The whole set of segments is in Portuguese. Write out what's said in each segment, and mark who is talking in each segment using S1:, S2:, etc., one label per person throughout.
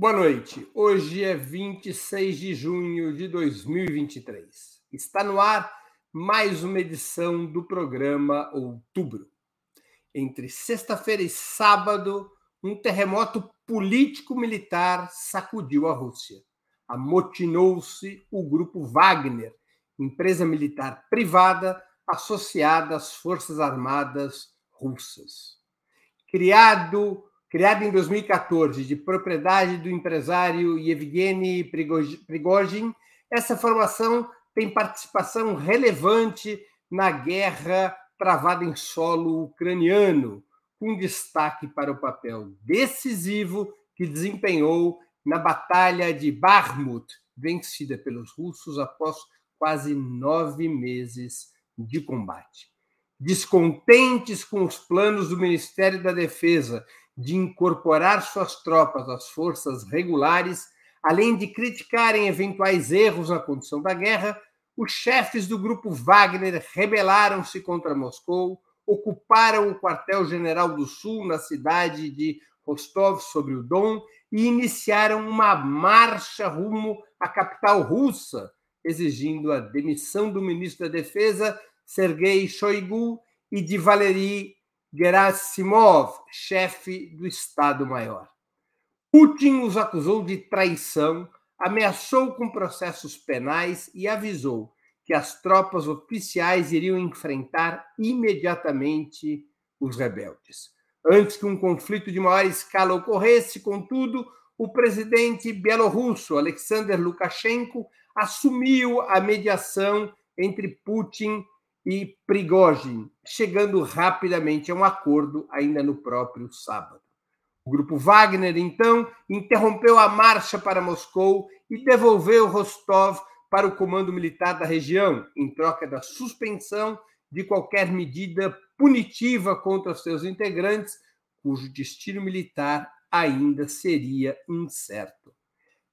S1: Boa noite. Hoje é 26 de junho de 2023. Está no ar mais uma edição do programa Outubro. Entre sexta-feira e sábado, um terremoto político-militar sacudiu a Rússia. Amotinou-se o grupo Wagner, empresa militar privada associada às Forças Armadas russas. Criado criada em 2014, de propriedade do empresário Yevgeny Prigozhin, essa formação tem participação relevante na guerra travada em solo ucraniano, com destaque para o papel decisivo que desempenhou na Batalha de Bakhmut, vencida pelos russos após quase nove meses de combate. Descontentes com os planos do Ministério da Defesa de incorporar suas tropas às forças regulares, além de criticarem eventuais erros na condução da guerra, os chefes do grupo Wagner rebelaram-se contra Moscou, ocuparam o quartel-general do Sul na cidade de Rostov sobre o Don e iniciaram uma marcha rumo à capital russa, exigindo a demissão do ministro da Defesa, Sergei Shoigu, e de Valery Gerasimov, chefe do Estado-Maior. Putin os acusou de traição, ameaçou com processos penais e avisou que as tropas oficiais iriam enfrentar imediatamente os rebeldes. Antes que um conflito de maior escala ocorresse, contudo, o presidente bielorrusso Alexander Lukashenko assumiu a mediação entre Putin e Prigozhin, chegando rapidamente a um acordo ainda no próprio sábado. O grupo Wagner, então, interrompeu a marcha para Moscou e devolveu Rostov para o comando militar da região, em troca da suspensão de qualquer medida punitiva contra seus integrantes, cujo destino militar ainda seria incerto.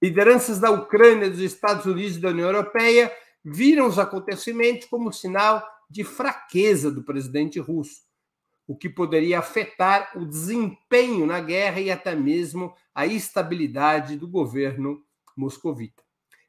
S1: Lideranças da Ucrânia, dos Estados Unidos e da União Europeia viram os acontecimentos como sinal de fraqueza do presidente russo, o que poderia afetar o desempenho na guerra e até mesmo a estabilidade do governo moscovita.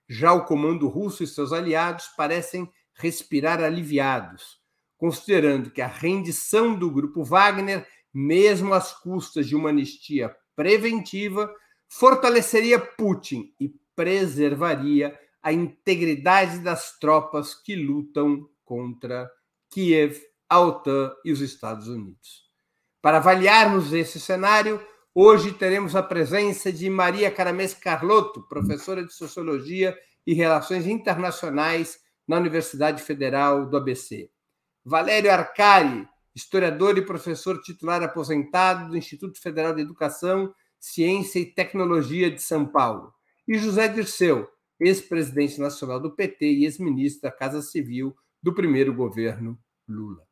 S1: Já o comando russo e seus aliados parecem respirar aliviados, considerando que a rendição do grupo Wagner, mesmo às custas de uma anistia preventiva, fortaleceria Putin e preservaria a integridade das tropas que lutam contra Kiev, a OTAN e os Estados Unidos. Para avaliarmos esse cenário, hoje teremos a presença de Maria Caramês Carlotto, professora de Sociologia e Relações Internacionais na Universidade Federal do ABC. Valério Arcari, historiador e professor titular aposentado do Instituto Federal de Educação, Ciência e Tecnologia de São Paulo. E José Dirceu, ex-presidente nacional do PT e ex-ministro da Casa Civil do primeiro governo Lula.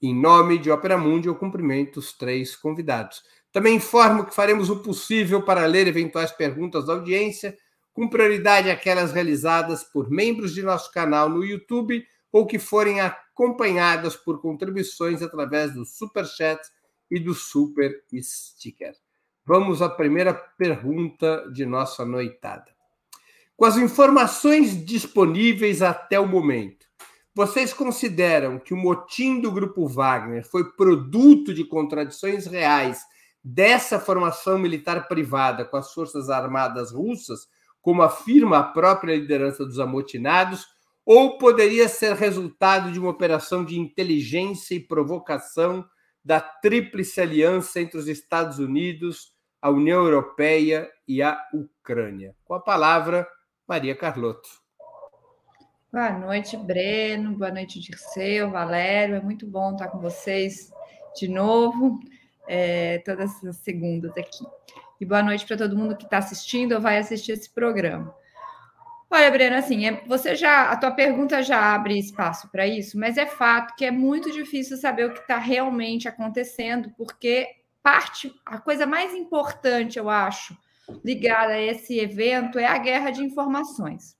S1: Em nome de Ópera Mundi, eu cumprimento os três convidados. Também informo que faremos o possível para ler eventuais perguntas da audiência, com prioridade aquelas realizadas por membros de nosso canal no YouTube ou que forem acompanhadas por contribuições através do Super Chat e do Super Sticker. Vamos à primeira pergunta de nossa noitada. Com as informações disponíveis até o momento, vocês consideram que o motim do grupo Wagner foi produto de contradições reais dessa formação militar privada com as forças armadas russas, como afirma a própria liderança dos amotinados, ou poderia ser resultado de uma operação de inteligência e provocação da tríplice aliança entre os Estados Unidos, a União Europeia e a Ucrânia? Com a palavra, Maria Carlotto.
S2: Boa noite, Breno. Boa noite, Dirceu, Valério. É muito bom estar com vocês de novo, é, todas as segundas aqui. E boa noite para todo mundo que está assistindo ou vai assistir esse programa. Olha, Breno, assim, é, você já, a tua pergunta já abre espaço para isso, mas é fato que é muito difícil saber o que está realmente acontecendo, porque parte, a coisa mais importante, eu acho, ligada a esse evento é a guerra de informações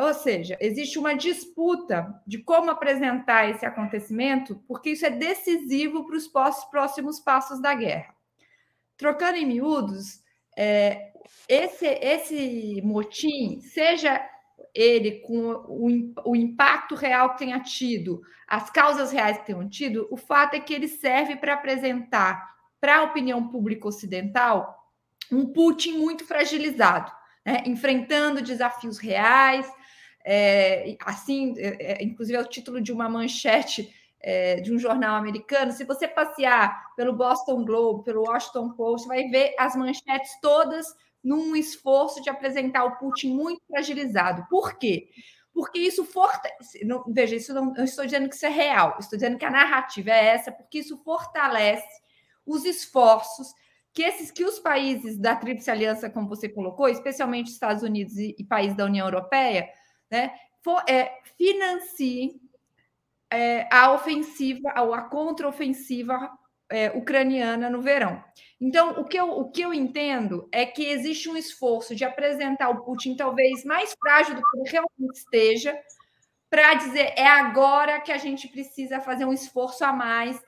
S2: ou seja, existe uma disputa de como apresentar esse acontecimento, porque isso é decisivo para os próximos passos da guerra. Trocando em miúdos, é, esse, esse motim, seja ele com o, o impacto real que tenha tido, as causas reais que tenham tido, o fato é que ele serve para apresentar para a opinião pública ocidental um Putin muito fragilizado, né? enfrentando desafios reais. É, assim, é, é, inclusive é o título de uma manchete é, de um jornal americano. Se você passear pelo Boston Globe, pelo Washington Post, vai ver as manchetes todas num esforço de apresentar o Putin muito fragilizado. Por quê? Porque isso fortalece. Não, veja, isso não, eu estou dizendo que isso é real, estou dizendo que a narrativa é essa, porque isso fortalece os esforços que esses que os países da Tríplice Aliança, como você colocou, especialmente Estados Unidos e, e países da União Europeia, né, for, é, financiem é, a ofensiva ou a contraofensiva é, ucraniana no verão. Então, o que, eu, o que eu entendo é que existe um esforço de apresentar o Putin talvez mais frágil do que ele realmente esteja, para dizer é agora que a gente precisa fazer um esforço a mais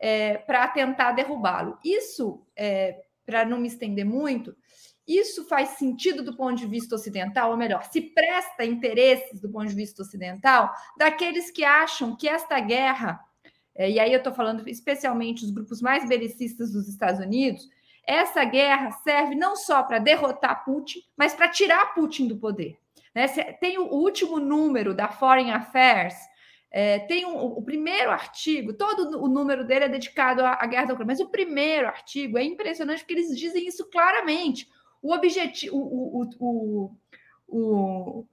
S2: é, para tentar derrubá-lo. Isso, é, para não me estender muito, isso faz sentido do ponto de vista ocidental, ou melhor, se presta interesses do ponto de vista ocidental daqueles que acham que esta guerra é, e aí eu estou falando especialmente os grupos mais belicistas dos Estados Unidos, essa guerra serve não só para derrotar Putin, mas para tirar Putin do poder. Né? Tem o último número da Foreign Affairs, é, tem um, o primeiro artigo, todo o número dele é dedicado à, à guerra da Ucrânia, mas o primeiro artigo é impressionante porque eles dizem isso claramente. O objetivo, o, o, o, o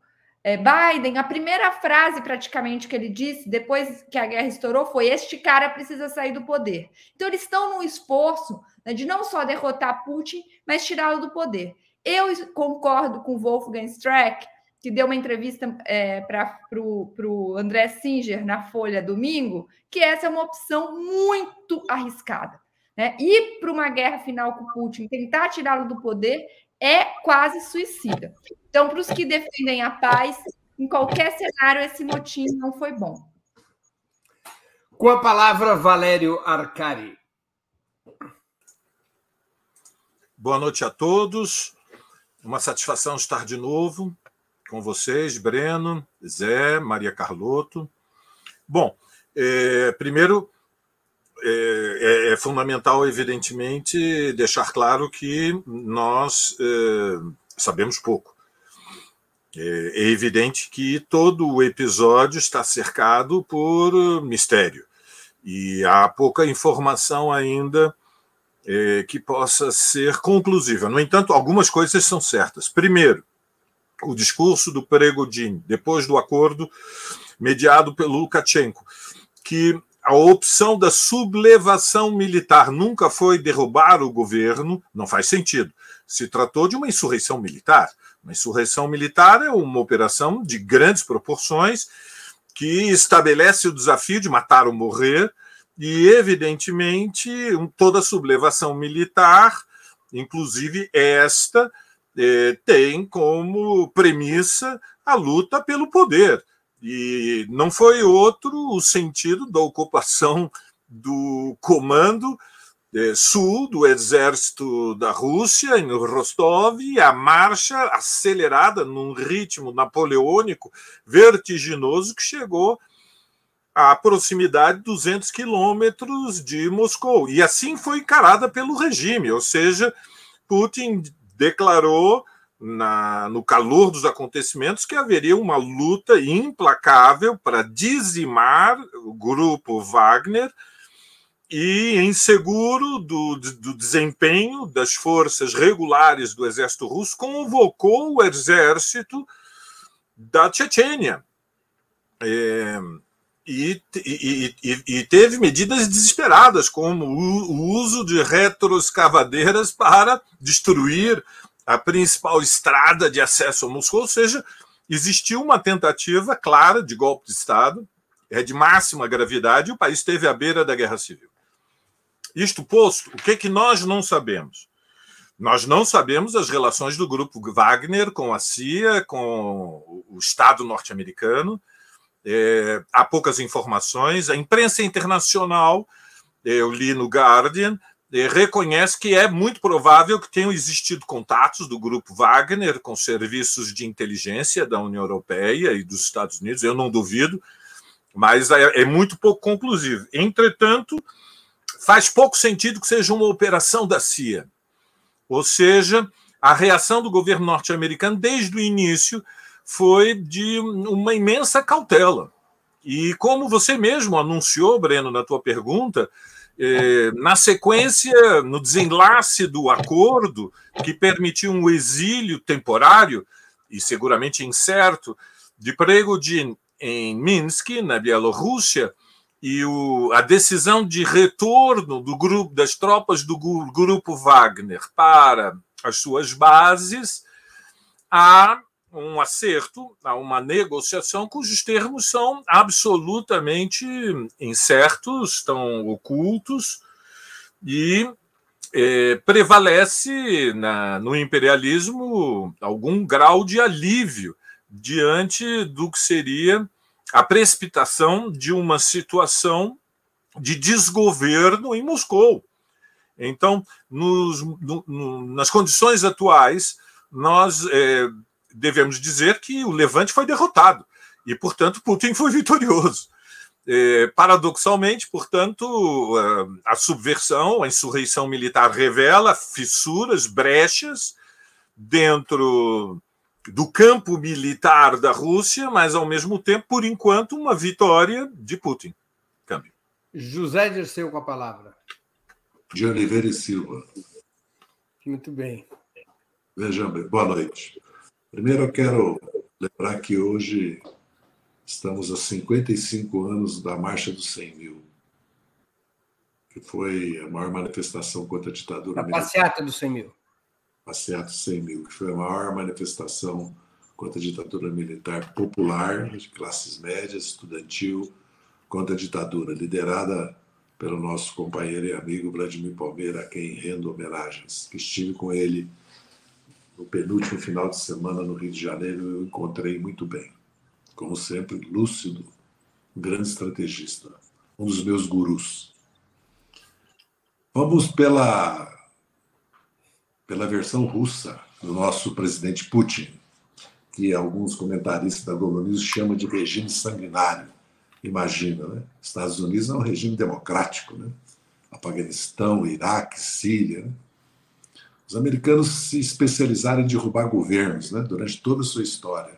S2: é, Biden, a primeira frase praticamente que ele disse depois que a guerra estourou foi: Este cara precisa sair do poder. Então, eles estão num esforço né, de não só derrotar Putin, mas tirá-lo do poder. Eu concordo com Wolfgang Streck, que deu uma entrevista é, para o André Singer na Folha domingo, que essa é uma opção muito arriscada. Né? Ir para uma guerra final com Putin, tentar tirá-lo do poder, é quase suicida. Então, para os que defendem a paz, em qualquer cenário, esse motim não foi bom.
S1: Com a palavra, Valério Arcari.
S3: Boa noite a todos. Uma satisfação estar de novo com vocês, Breno, Zé, Maria Carlotto. Bom, é, primeiro é, é, é, fundamental, evidentemente, deixar claro que nós é, sabemos pouco. É, é evidente que todo o episódio está cercado por mistério e há pouca informação ainda é, que possa ser conclusiva. No entanto, algumas coisas são certas. Primeiro, o discurso do Peregodin, depois do acordo mediado pelo Lukashenko, que a opção da sublevação militar nunca foi derrubar o governo, não faz sentido. Se tratou de uma insurreição militar. Uma insurreição militar é uma operação de grandes proporções que estabelece o desafio de matar ou morrer, e, evidentemente, toda sublevação militar, inclusive esta, eh, tem como premissa a luta pelo poder e não foi outro o sentido da ocupação do comando eh, sul do exército da Rússia, em Rostov, e a marcha acelerada num ritmo napoleônico vertiginoso que chegou à proximidade de 200 quilômetros de Moscou. E assim foi encarada pelo regime, ou seja, Putin declarou na, no calor dos acontecimentos que haveria uma luta implacável para dizimar o grupo Wagner e, inseguro do, do desempenho das forças regulares do exército russo, convocou o exército da Chechênia. É, e, e, e, teve medidas desesperadas, como o, o uso de retroescavadeiras para destruir a principal estrada de acesso a Moscou, ou seja, existiu uma tentativa clara de golpe de Estado, é de máxima gravidade, e o país esteve à beira da guerra civil. Isto posto, o que é que nós não sabemos? Nós não sabemos as relações do grupo Wagner com a CIA, com o Estado norte-americano. É, há poucas informações. A imprensa internacional, eu li no Guardian, reconhece que é muito provável que tenham existido contatos do grupo Wagner com serviços de inteligência da União Europeia e dos Estados Unidos, eu não duvido, mas é, é muito pouco conclusivo. Entretanto, faz pouco sentido que seja uma operação da CIA. Ou seja, a reação do governo norte-americano desde o início foi de uma imensa cautela. E como você mesmo anunciou, Breno, na tua pergunta, eh, na sequência, no desenlace do acordo que permitiu um exílio temporário e seguramente incerto de Prigogine em Minsk, na Bielorrússia, e o, a decisão de retorno do grupo das tropas do grupo Wagner para as suas bases, há um acerto, há uma negociação cujos termos são absolutamente incertos, estão ocultos, e é, prevalece na, no imperialismo algum grau de alívio diante do que seria a precipitação de uma situação de desgoverno em Moscou. Então, nos, no, no, nas condições atuais, nós é, devemos dizer que o Levante foi derrotado e, portanto, Putin foi vitorioso. É, paradoxalmente, portanto, a subversão, a insurreição militar revela fissuras, brechas dentro do campo militar da Rússia, mas ao mesmo tempo, por enquanto, uma vitória de Putin. Câmbio.
S1: José Dirceu com a palavra.
S4: De Oliveira e Silva.
S1: Muito bem.
S4: Vejam bem, boa noite. Primeiro eu quero lembrar que hoje estamos a 55 anos da Marcha dos 100 mil, que foi a maior manifestação contra a ditadura.
S1: A passeata dos 100 mil
S4: passeato 100 mil, que foi a maior manifestação contra a ditadura militar popular, de classes médias, estudantil, contra a ditadura, liderada pelo nosso companheiro e amigo Vladimir Palmeira, a quem rendo homenagens. Que estive com ele no penúltimo final de semana no Rio de Janeiro eu encontrei muito bem. Como sempre, lúcido, um grande estrategista, um dos meus gurus. Vamos pela pela versão russa do nosso presidente Putin, que alguns comentaristas da Globo News chamam de regime sanguinário. Imagina, né? Estados Unidos é um regime democrático, né? Afeganistão, Iraque, Síria. Né? Os americanos se especializaram em derrubar governos né? durante toda a sua história.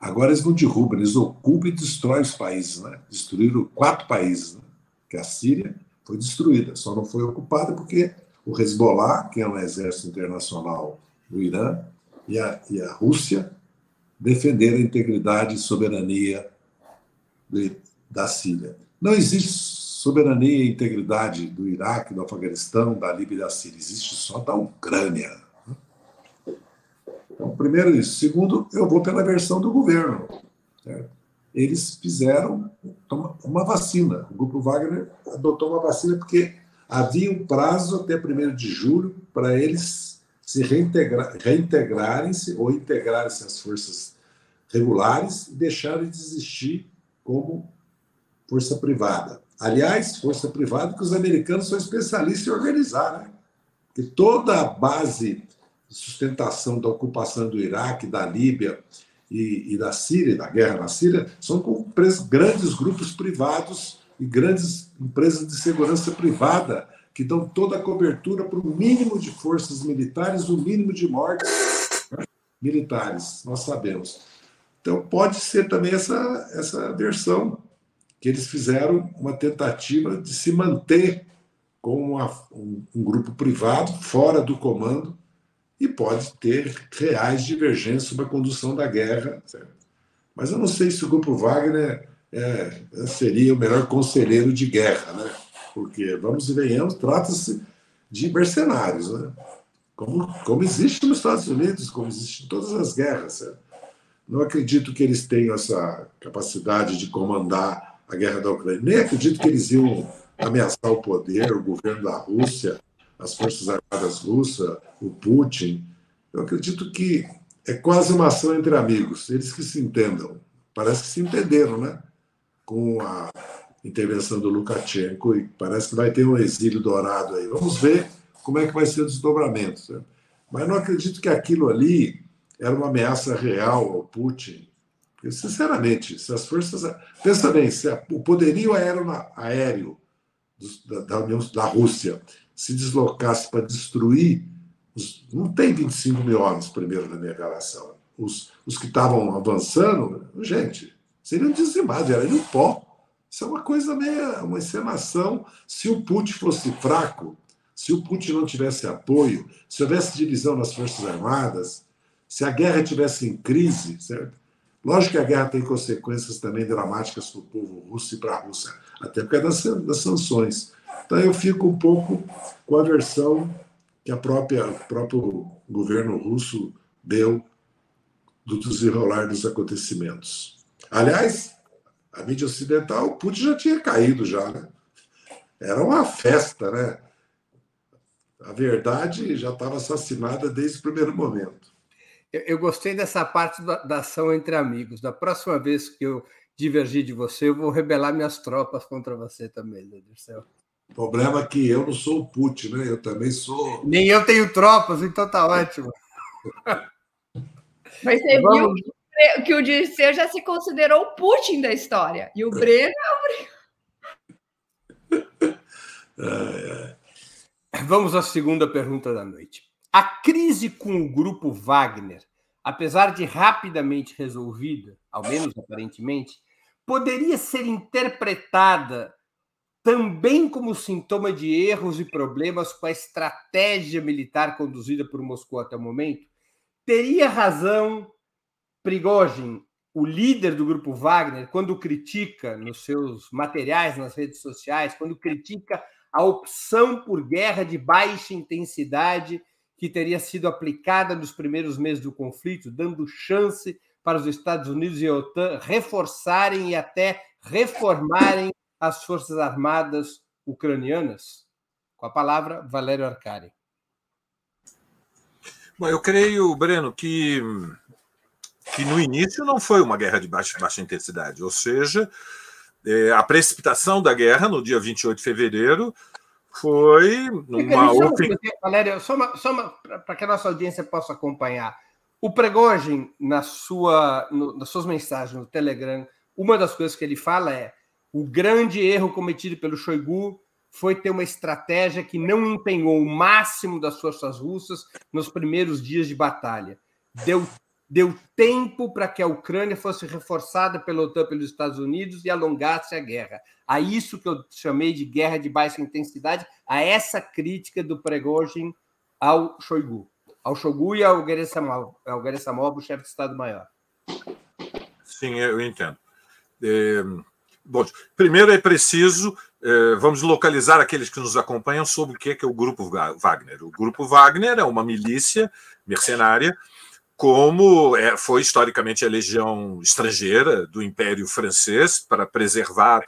S4: Agora eles não derrubam, eles ocupam e destroem os países. Né? Destruíram quatro países, né? que a Síria foi destruída, só não foi ocupada porque o Hezbollah, que é um exército internacional do Irã, e a, e a Rússia defenderam a integridade e soberania de, da Síria. Não existe soberania e integridade do Iraque, do Afeganistão, da Líbia e da Síria. Existe só da Ucrânia. Então, primeiro isso. Segundo, eu vou pela versão do governo. Certo? Eles fizeram uma vacina. O Grupo Wagner adotou uma vacina porque havia um prazo até 1 de julho para eles se reintegra reintegrarem-se ou integrarem-se às forças regulares e deixarem de existir como força privada. Aliás, força privada que os americanos são especialistas em organizar, né? Porque toda a base de sustentação da ocupação do Iraque, da Líbia e, e da Síria, da guerra na Síria, são com grandes grupos privados e grandes empresas de segurança privada que dão toda a cobertura para o mínimo de forças militares, o mínimo de mortes militares, nós sabemos. Então, pode ser também essa, essa versão, que eles fizeram uma tentativa de se manter como uma, um, um grupo privado, fora do comando, e pode ter reais divergências sobre a condução da guerra. Certo? Mas eu não sei se o grupo Wagner é, seria o melhor conselheiro de guerra, né? Porque, vamos e venhamos, trata-se de mercenários, né? Como, como existe nos Estados Unidos, como existe em todas as guerras. Né? Não acredito que eles tenham essa capacidade de comandar a guerra da Ucrânia. Nem acredito que eles iam ameaçar o poder, o governo da Rússia, as forças armadas russas, o Putin. Eu acredito que é quase uma ação entre amigos, eles que se entendam. Parece que se entenderam, né? com a intervenção do Lukashenko e parece que vai ter um exílio dourado aí. Vamos ver como é que vai ser o desdobramento. Mas não acredito que aquilo ali era uma ameaça real ao Putin. Porque, sinceramente, se as forças. Pensa bem, se o poderio aéreo da, da, União, da Rússia se deslocasse para destruir. Os, não tem 25 mil homens, primeiro, na minha relação. Os, os que estavam avançando, gente, seriam dizimados, era um pó. Isso é uma coisa meio, uma encenação. Se o Putin fosse fraco, se o Putin não tivesse apoio, se houvesse divisão nas Forças Armadas, se a guerra tivesse em crise, certo? Lógico que a guerra tem consequências também dramáticas para o povo russo e para a Rússia, até por causa das, das sanções. Então eu fico um pouco com a versão que a própria, o próprio governo russo deu do desenrolar dos acontecimentos. Aliás, a mídia ocidental, Putin já tinha caído já, né? Era uma festa, né? A verdade já estava assassinada desde o primeiro momento.
S1: Eu, eu gostei dessa parte da, da, ação entre amigos. Da próxima vez que eu divergir de você, eu vou rebelar minhas tropas contra você também, Zé Dirceu.
S4: O problema é que eu não sou o Putin, né? Eu também sou.
S1: Nem eu tenho tropas, então tá ótimo.
S2: Mas você Vamos... viu que o Dirceu já se considerou o Putin da história. E o Breno
S1: é o Vamos à segunda pergunta da noite. A crise com o grupo Wagner, apesar de rapidamente resolvida, ao menos aparentemente, poderia ser interpretada também como sintoma de erros e problemas com a estratégia militar conduzida por Moscou até o momento? Teria razão Prigozhin, o líder do grupo Wagner, quando critica nos seus materiais nas redes sociais, quando critica a opção por guerra de baixa intensidade que teria sido aplicada nos primeiros meses do conflito, dando chance para os Estados Unidos e a OTAN reforçarem e até reformarem as forças armadas ucranianas? Com a palavra, Valério Arcari.
S3: Bom, eu creio, Breno, que que no início não foi uma guerra de baixa, baixa intensidade, ou seja, é, a precipitação da guerra no dia 28 de fevereiro foi numa
S1: outra. Valéria, só, só para que a nossa audiência possa acompanhar. O Pregogin, na sua, no, nas suas mensagens no Telegram, uma das coisas que ele fala é o grande erro cometido pelo Shoigu foi ter uma estratégia que não empenhou o máximo das forças russas nos primeiros dias de batalha. Deu deu tempo para que a Ucrânia fosse reforçada pela OTAN pelos Estados Unidos e alongasse a guerra. A isso que eu chamei de guerra de baixa intensidade, a essa crítica do Pregozhin ao Shoigu, ao Shoigu e ao Geresamov, ao Geresamov o chefe de Estado-Maior.
S3: Sim, eu entendo. É, bom, primeiro é preciso, é, vamos localizar aqueles que nos acompanham sobre o que é, que é o Grupo Wagner. O Grupo Wagner é uma milícia mercenária como é, foi historicamente a legião estrangeira do Império Francês para preservar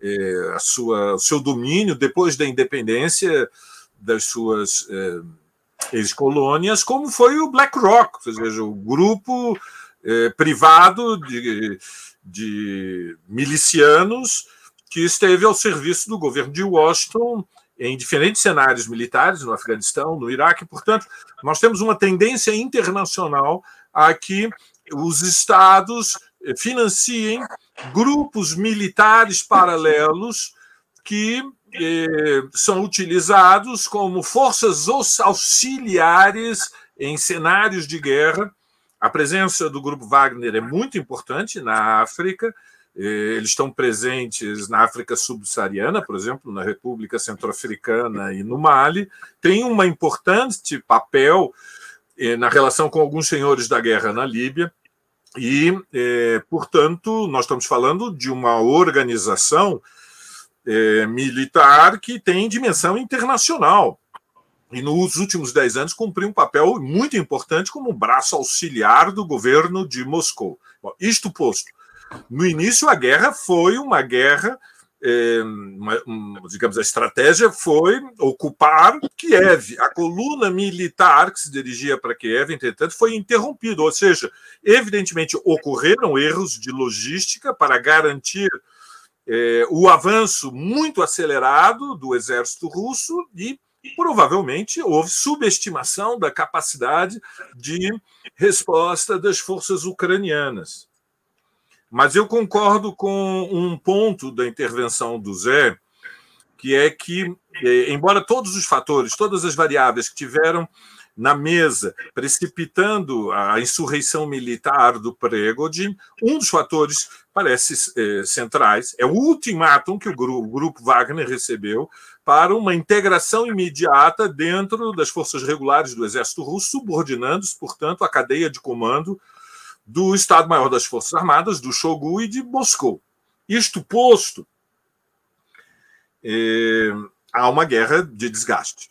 S3: é, a sua, o seu domínio depois da independência das suas é, ex-colônias, como foi o Black Rock, ou seja, o grupo é, privado de, de milicianos que esteve ao serviço do governo de Washington em diferentes cenários militares, no Afeganistão, no Iraque. Portanto, nós temos uma tendência internacional a que os estados financiem grupos militares paralelos que eh, são utilizados como forças auxiliares em cenários de guerra. A presença do grupo Wagner é muito importante na África eles estão presentes na África subsaariana, por exemplo, na República Centro-Africana e no Mali, tem um importante papel eh, na relação com alguns senhores da guerra na Líbia, e, eh, portanto, nós estamos falando de uma organização militar que tem dimensão internacional. E nos últimos dez anos cumpriu um papel muito importante como braço auxiliar do governo de Moscou. Bom, isto posto, no início, a guerra foi uma guerra, é, uma, uma, digamos, a estratégia foi ocupar Kiev. A coluna militar que se dirigia para Kiev, entretanto, foi interrompida. Ou seja, evidentemente ocorreram erros de logística para garantir é, o avanço muito acelerado do exército russo e provavelmente houve subestimação da capacidade de resposta das forças ucranianas. Mas eu concordo com um ponto da intervenção do Zé, que é que, é, embora todos os fatores, todas as variáveis que tiveram na mesa, precipitando a insurreição militar do Pregodin, um dos fatores parece é, centrais é o ultimátum que o grupo, o grupo Wagner recebeu para uma integração imediata dentro das forças regulares do exército russo, subordinando-se, portanto, à cadeia de comando do Estado-Maior das Forças Armadas, do Shogu e de Moscou. Isto posto, é, há uma guerra de desgaste,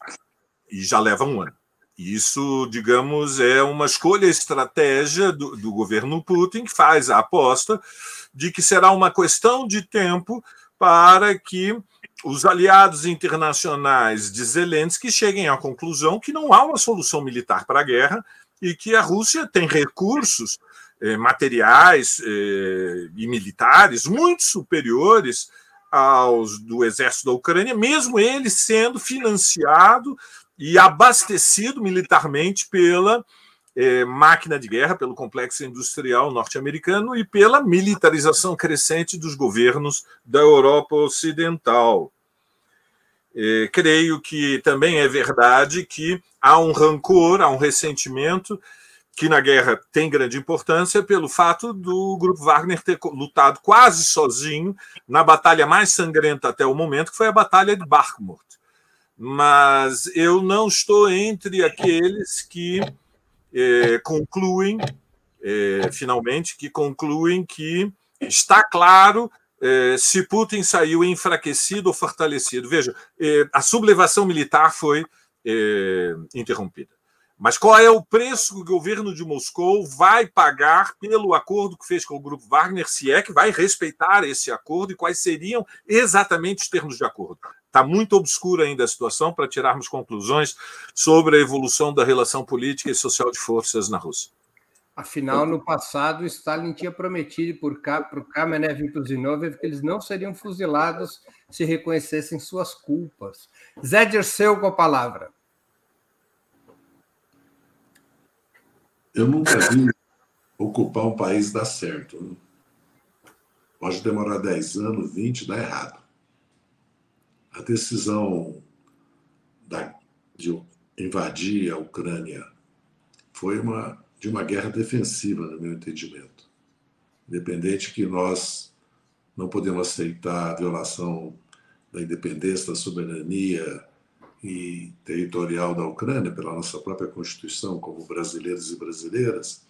S3: e já leva um ano. Isso, digamos, é uma escolha estratégia do, do, governo Putin, que faz a aposta de que será uma questão de tempo para que os aliados internacionais de Zelensky cheguem à conclusão que não há uma solução militar para a guerra e que a Rússia tem recursos materiais eh, e militares muito superiores aos do exército da Ucrânia, mesmo ele sendo financiado e abastecido militarmente pela eh, máquina de guerra, pelo complexo industrial norte-americano e pela militarização crescente dos governos da Europa Ocidental. Eh, creio que também é verdade que há um rancor, há um ressentimento que na guerra tem grande importância pelo fato do grupo Wagner ter lutado quase sozinho na batalha mais sangrenta até o momento, que foi a batalha de Bakhmut mas eu não estou entre aqueles que é, concluem, é, finalmente, que concluem que está claro é, se Putin saiu enfraquecido ou fortalecido. Veja, a sublevação militar foi interrompida. Mas qual é o preço que o governo de Moscou vai pagar pelo acordo que fez com o grupo Wagner, se é que vai respeitar esse acordo e quais seriam exatamente os termos de acordo? Está muito obscura ainda a situação para tirarmos conclusões sobre a evolução da relação política e social de forças na Rússia.
S1: Afinal, no passado, Stalin tinha prometido para o Kamenev e Zinoviev que eles não seriam fuzilados se reconhecessem suas culpas. Zé Dirceu com a palavra.
S4: Eu nunca vi ocupar um país dar certo. Né? Pode demorar 10 anos, 20, dá errado a decisão da, de invadir a Ucrânia foi uma, de uma guerra defensiva, no meu entendimento. Independente que nós não podemos aceitar a violação da independência, da soberania e territorial da Ucrânia pela nossa própria Constituição, como brasileiros e brasileiras,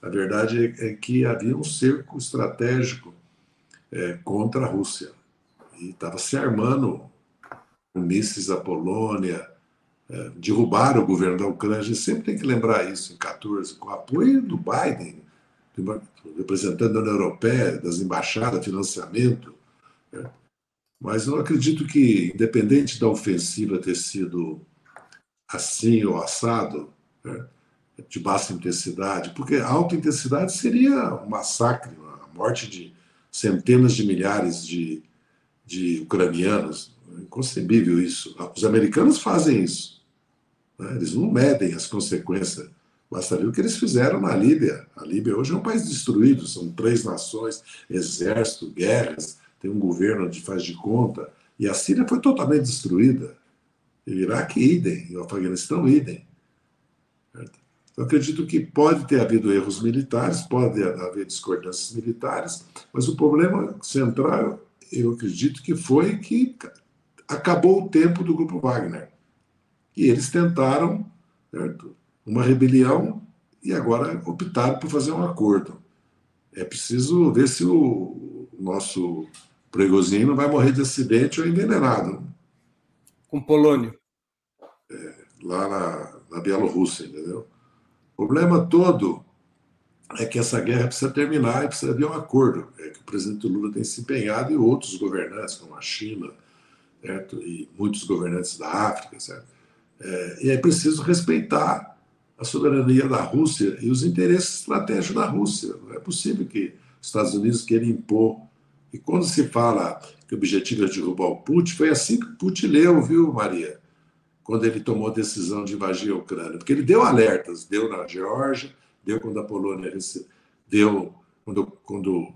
S4: a verdade é que havia um cerco estratégico é, contra a Rússia. E estava se armando mísseis à Polônia, é, derrubaram o governo da Ucrânia. A gente sempre tem que lembrar isso em 14, com o apoio do Biden, representante da União Europeia, das embaixadas, financiamento. Né? Mas eu acredito que, independente da ofensiva ter sido assim ou assado, né? de baixa intensidade, porque alta intensidade seria um massacre, a morte de centenas de milhares de, de ucranianos, inconcebível isso. Os americanos fazem isso. Né? Eles não medem as consequências. Basta ver o que eles fizeram na Líbia. A Líbia hoje é um país destruído, são três nações, exército, guerras, tem um governo que faz de conta. E a Síria foi totalmente destruída. E o Iraque, idem. E o Afeganistão, idem. Eu acredito que pode ter havido erros militares, pode haver discordâncias militares, mas o problema central, eu acredito que foi que acabou o tempo do Grupo Wagner. E eles tentaram certo? uma rebelião e agora optaram por fazer um acordo. É preciso ver se o nosso pregozinho não vai morrer de acidente ou envenenado.
S1: Com polônio.
S4: É, lá na, na Bielorrússia, entendeu? O problema todo é que essa guerra precisa terminar e precisa haver um acordo. É que o presidente Lula tem se empenhado e outros governantes, como a China, certo? e muitos governantes da África. Certo? É, e é preciso respeitar a soberania da Rússia e os interesses estratégicos da Rússia. Não é possível que os Estados Unidos queiram impor E quando se fala que o objetivo é derrubar o Putin, foi assim que o Putin leu, viu, Maria? Quando ele tomou a decisão de invadir a Ucrânia. Porque ele deu alertas, deu na Geórgia, deu quando a Polônia deu quando, quando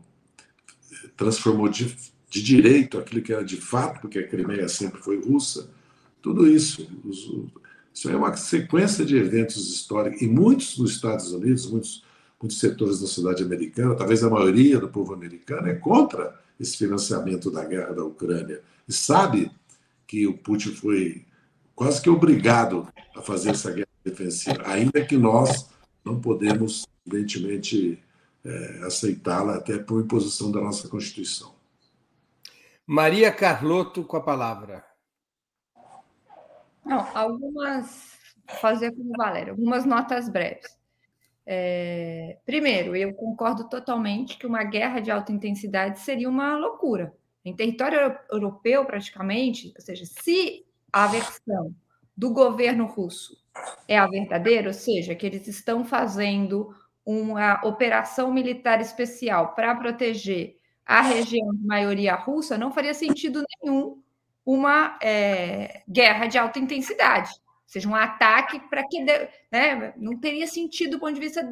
S4: transformou de, de direito aquilo que era de fato, porque a Crimeia sempre foi russa. Tudo isso. Isso é uma sequência de eventos históricos, e muitos nos Estados Unidos, muitos, muitos setores da sociedade americana, talvez a maioria do povo americano, é contra esse financiamento da guerra da Ucrânia. E sabe que o Putin foi quase que obrigado a fazer essa guerra defensiva, ainda que nós não podemos, evidentemente, é, aceitá-la até por imposição da nossa Constituição.
S1: Maria Carlotto com a palavra.
S2: Não, algumas, fazer como Valéria, algumas notas breves. É, primeiro, eu concordo totalmente que uma guerra de alta intensidade seria uma loucura. Em território europeu, praticamente, ou seja, se a versão do governo russo é a verdadeira, ou seja, que eles estão fazendo uma operação militar especial para proteger a região de maioria russa, não faria sentido nenhum uma é, guerra de alta intensidade, seja, um ataque para que né, não teria sentido do ponto de vista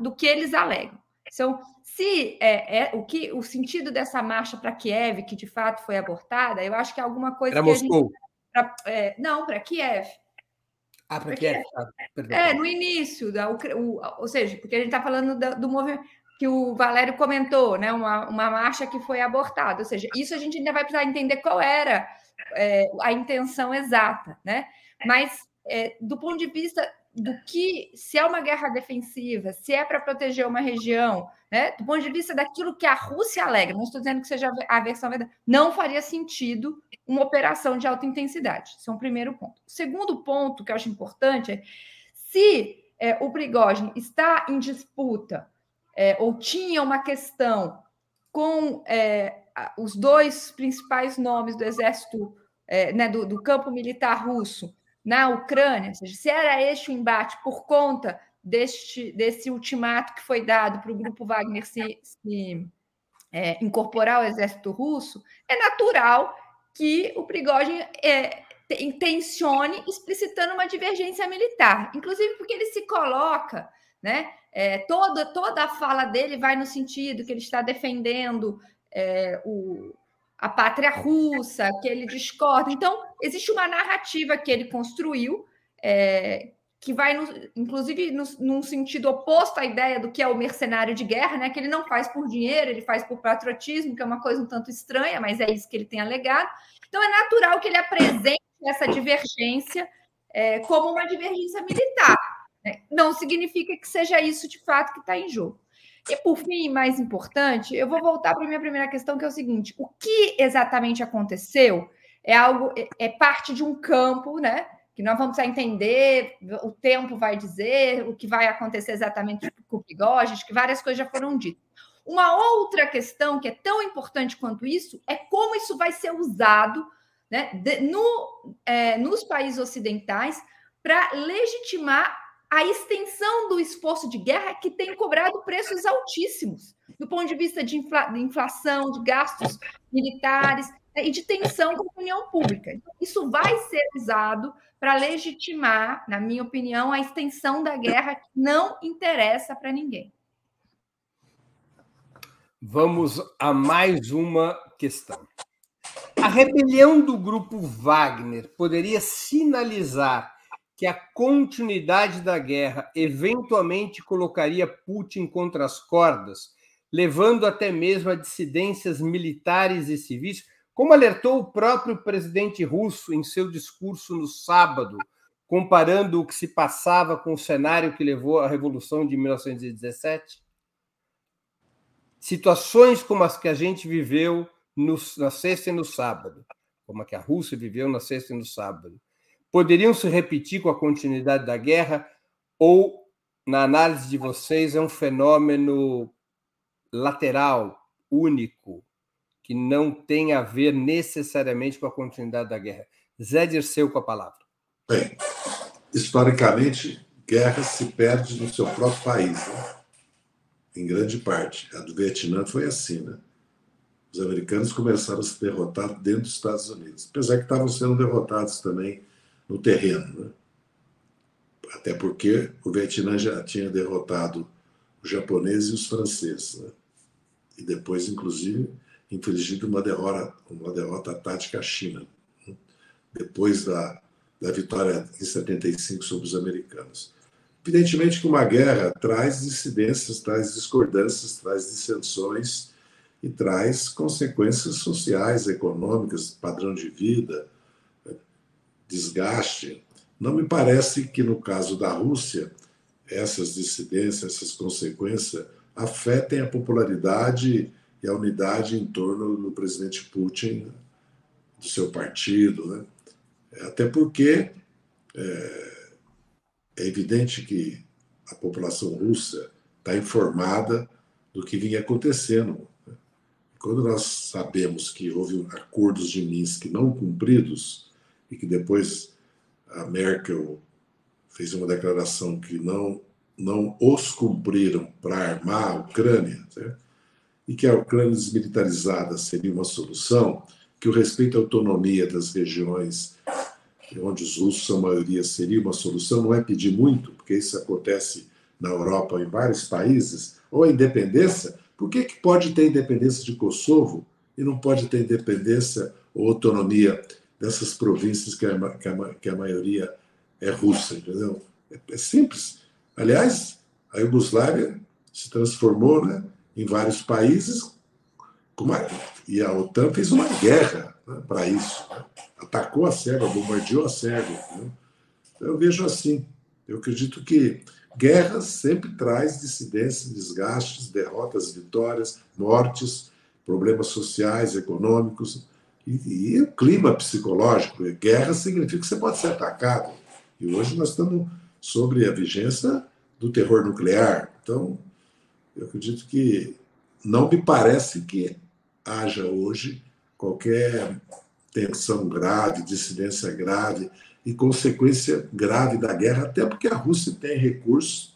S2: do que eles alegam. Então, se é, é o que o sentido dessa marcha para Kiev, que de fato foi abortada, eu acho que é alguma coisa que
S1: Moscou.
S2: Gente, pra, é, não, para Kiev.
S1: Ah, para Kiev.
S2: Ah, é, no início, da, o, ou seja, porque a gente está falando do, do movimento que o Valério comentou, né? Uma, uma marcha que foi abortada. Ou seja, isso a gente ainda vai precisar entender qual era é, a intenção exata, né? Mas é, do ponto de vista do que se é uma guerra defensiva, se é para proteger uma região, né? Do ponto de vista daquilo que a Rússia alega, não estou dizendo que seja a versão verdade, não faria sentido uma operação de alta intensidade. Esse é um primeiro ponto. O segundo ponto que eu acho importante é se é, o Prigozhin está em disputa é, ou tinha uma questão com é, os dois principais nomes do exército, é, né, do, do, campo militar russo na Ucrânia, ou seja, se era este o embate por conta deste, desse ultimato que foi dado para o grupo Wagner se, se é, incorporar ao exército russo, é natural que o Prigozhin é, intencione explicitando uma divergência militar, inclusive porque ele se coloca, né? É, toda, toda a fala dele vai no sentido que ele está defendendo é, o, a pátria russa, que ele discorda. Então, existe uma narrativa que ele construiu, é, que vai, no, inclusive, no, num sentido oposto à ideia do que é o mercenário de guerra, né? que ele não faz por dinheiro, ele faz por patriotismo, que é uma coisa um tanto estranha, mas é isso que ele tem alegado. Então, é natural que ele apresente essa divergência é, como uma divergência militar. Né? Não significa que seja isso de fato que está em jogo. E por fim, mais importante, eu vou voltar para a minha primeira questão, que é o seguinte: o que exatamente aconteceu é algo, é, é parte de um campo, né? Que nós vamos entender, o tempo vai dizer, o que vai acontecer exatamente com o Prigogine, que várias coisas já foram ditas. Uma outra questão que é tão importante quanto isso é como isso vai ser usado né, de, no, é, nos países ocidentais para legitimar a extensão do esforço de guerra que tem cobrado preços altíssimos, do ponto de vista de, infla, de inflação, de gastos militares né, e de tensão com a opinião pública. Então, isso vai ser usado para legitimar, na minha opinião, a extensão da guerra que não interessa para ninguém.
S1: Vamos a mais uma questão. A rebelião do grupo Wagner poderia sinalizar que a continuidade da guerra eventualmente colocaria Putin contra as cordas, levando até mesmo a dissidências militares e civis, como alertou o próprio presidente russo em seu discurso no sábado, comparando o que se passava com o cenário que levou à Revolução de 1917? Situações como as que a gente viveu no, na sexta e no sábado, como a que a Rússia viveu na sexta e no sábado, poderiam se repetir com a continuidade da guerra ou, na análise de vocês, é um fenômeno lateral, único, que não tem a ver necessariamente com a continuidade da guerra? Zé Dirceu com a palavra.
S4: Bem, historicamente, guerra se perde no seu próprio país, né? em grande parte. A do Vietnã foi assim, né? os americanos começaram a se derrotar dentro dos Estados Unidos, apesar que estavam sendo derrotados também no terreno. Né? Até porque o Vietnã já tinha derrotado os japoneses e os franceses. Né? E depois, inclusive, infligido uma derrota, uma derrota tática à China, né? depois da, da vitória em 75 sobre os americanos. Evidentemente que uma guerra traz dissidências, traz discordâncias, traz dissensões e traz consequências sociais, econômicas, padrão de vida, desgaste. Não me parece que no caso da Rússia essas dissidências, essas consequências afetem a popularidade e a unidade em torno do presidente Putin, do seu partido. Né? Até porque é, é evidente que a população russa está informada do que vinha acontecendo quando nós sabemos que houve acordos de Minsk não cumpridos e que depois a Merkel fez uma declaração que não não os cumpriram para armar a Ucrânia, e que a Ucrânia desmilitarizada seria uma solução, que o respeito à autonomia das regiões onde os russos são maioria seria uma solução, não é pedir muito, porque isso acontece na Europa em vários países, ou a independência, por que, que pode ter independência de Kosovo e não pode ter independência ou autonomia dessas províncias que a, que a, que a maioria é russa, entendeu? É, é, simples. Aliás, a Iugoslávia se transformou né, em vários países uma, e a OTAN fez uma guerra né, para isso. Né? Atacou a Sérvia, bombardeou a Sérvia. Né? Eu vejo assim. Eu acredito que Guerra sempre traz dissidências, desgastes, derrotas, vitórias, mortes, problemas sociais, econômicos e, e o clima psicológico. Guerra significa que você pode ser atacado. E hoje nós estamos sobre a vigência do terror nuclear. Então, eu acredito que não me parece que haja hoje qualquer tensão grave, dissidência grave e consequência grave da guerra, até porque a Rússia tem recursos,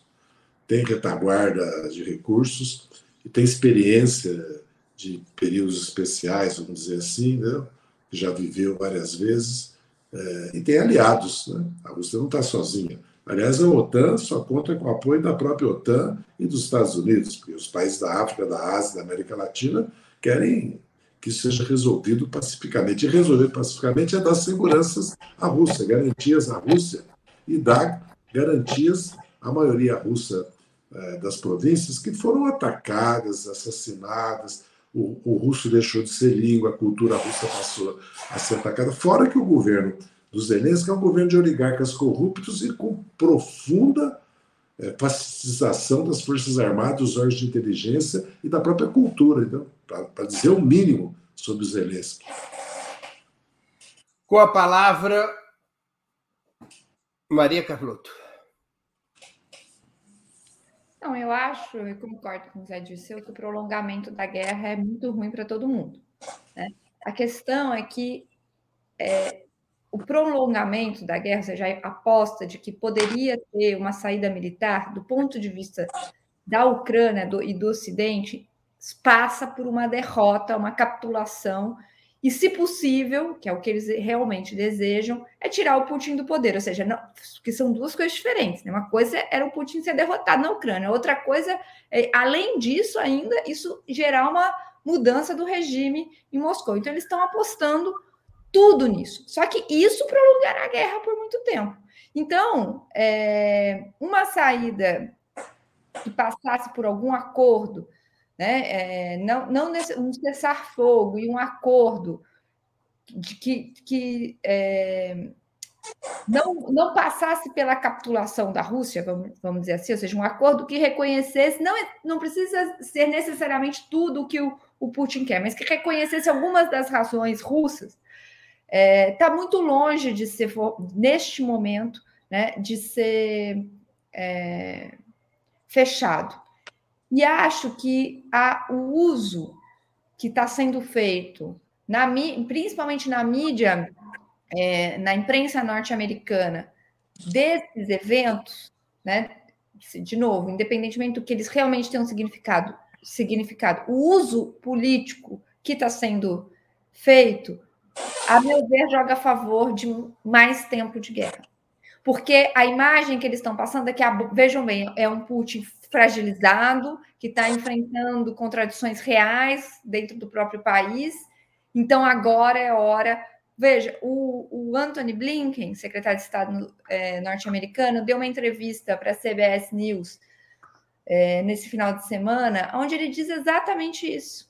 S4: tem retaguarda de recursos e tem experiência de períodos especiais, vamos dizer assim, né? já viveu várias vezes, é, e tem aliados. Né? A Rússia não está sozinha. Aliás, a OTAN só conta com o apoio da própria OTAN e dos Estados Unidos, porque os países da África, da Ásia, da América Latina querem que isso seja resolvido pacificamente. E resolver pacificamente é dar seguranças à Rússia, garantias à Rússia e dar garantias à maioria russa eh, das províncias que foram atacadas, assassinadas. O, o, russo deixou de ser língua, a cultura russa passou a ser atacada. Fora que o governo do Zelensky é um governo de oligarcas corruptos e com profunda é, pacificação das Forças Armadas, dos órgãos de inteligência e da própria cultura, então, para dizer o mínimo sobre o Zelensky.
S1: Com a palavra, Maria Carlotto.
S2: Não, eu acho, e concordo com o Zé Dirceu, que o prolongamento da guerra é muito ruim para todo mundo. Né? A questão é que é, o prolongamento da guerra, ou seja, a aposta de que poderia ter uma saída militar, do ponto de vista da Ucrânia do, e do Ocidente, passa por uma derrota, uma capitulação, e, se possível, que é o que eles realmente desejam, é tirar o Putin do poder. Ou seja, não, que são duas coisas diferentes. Né? Uma coisa era o Putin ser derrotado na Ucrânia, outra coisa, é, além disso, ainda, isso gerar uma mudança do regime em Moscou. Então, eles estão apostando tudo nisso. Só que isso prolongará a guerra por muito tempo. Então, é, uma saída que passasse por algum acordo, né, é, não, não um cessar-fogo e um acordo de que, que é, não, não passasse pela capitulação da Rússia, vamos, vamos dizer assim, ou seja, um acordo que reconhecesse, não, não precisa ser necessariamente tudo o que o, o Putin quer, mas que reconhecesse algumas das razões russas está é, tá muito longe de ser, neste momento, né, de ser é, fechado. E acho que a, o uso que está sendo feito, na, principalmente na mídia, é, na imprensa norte-americana, desses eventos, né, de novo, independentemente do que eles realmente tenham significado, significado, o uso político que está sendo feito, a meu ver, joga a favor de mais tempo de guerra. Porque a imagem que eles estão passando é que, a, vejam bem, é um Putin fragilizado, que está enfrentando contradições reais dentro do próprio país. Então, agora é hora. Veja, o, o Anthony Blinken, secretário de Estado é, norte-americano, deu uma entrevista para a CBS News é, nesse final de semana, onde ele diz exatamente isso.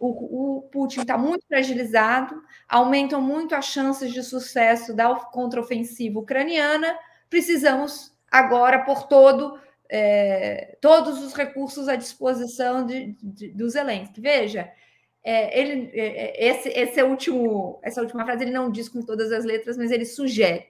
S2: O, o Putin está muito fragilizado, aumentam muito as chances de sucesso da contraofensiva ucraniana. Precisamos agora, por todo, é, todos os recursos à disposição de, de, do Zelensky. Veja, é, ele, é, é esse, esse é último, essa última frase ele não diz com todas as letras, mas ele sugere.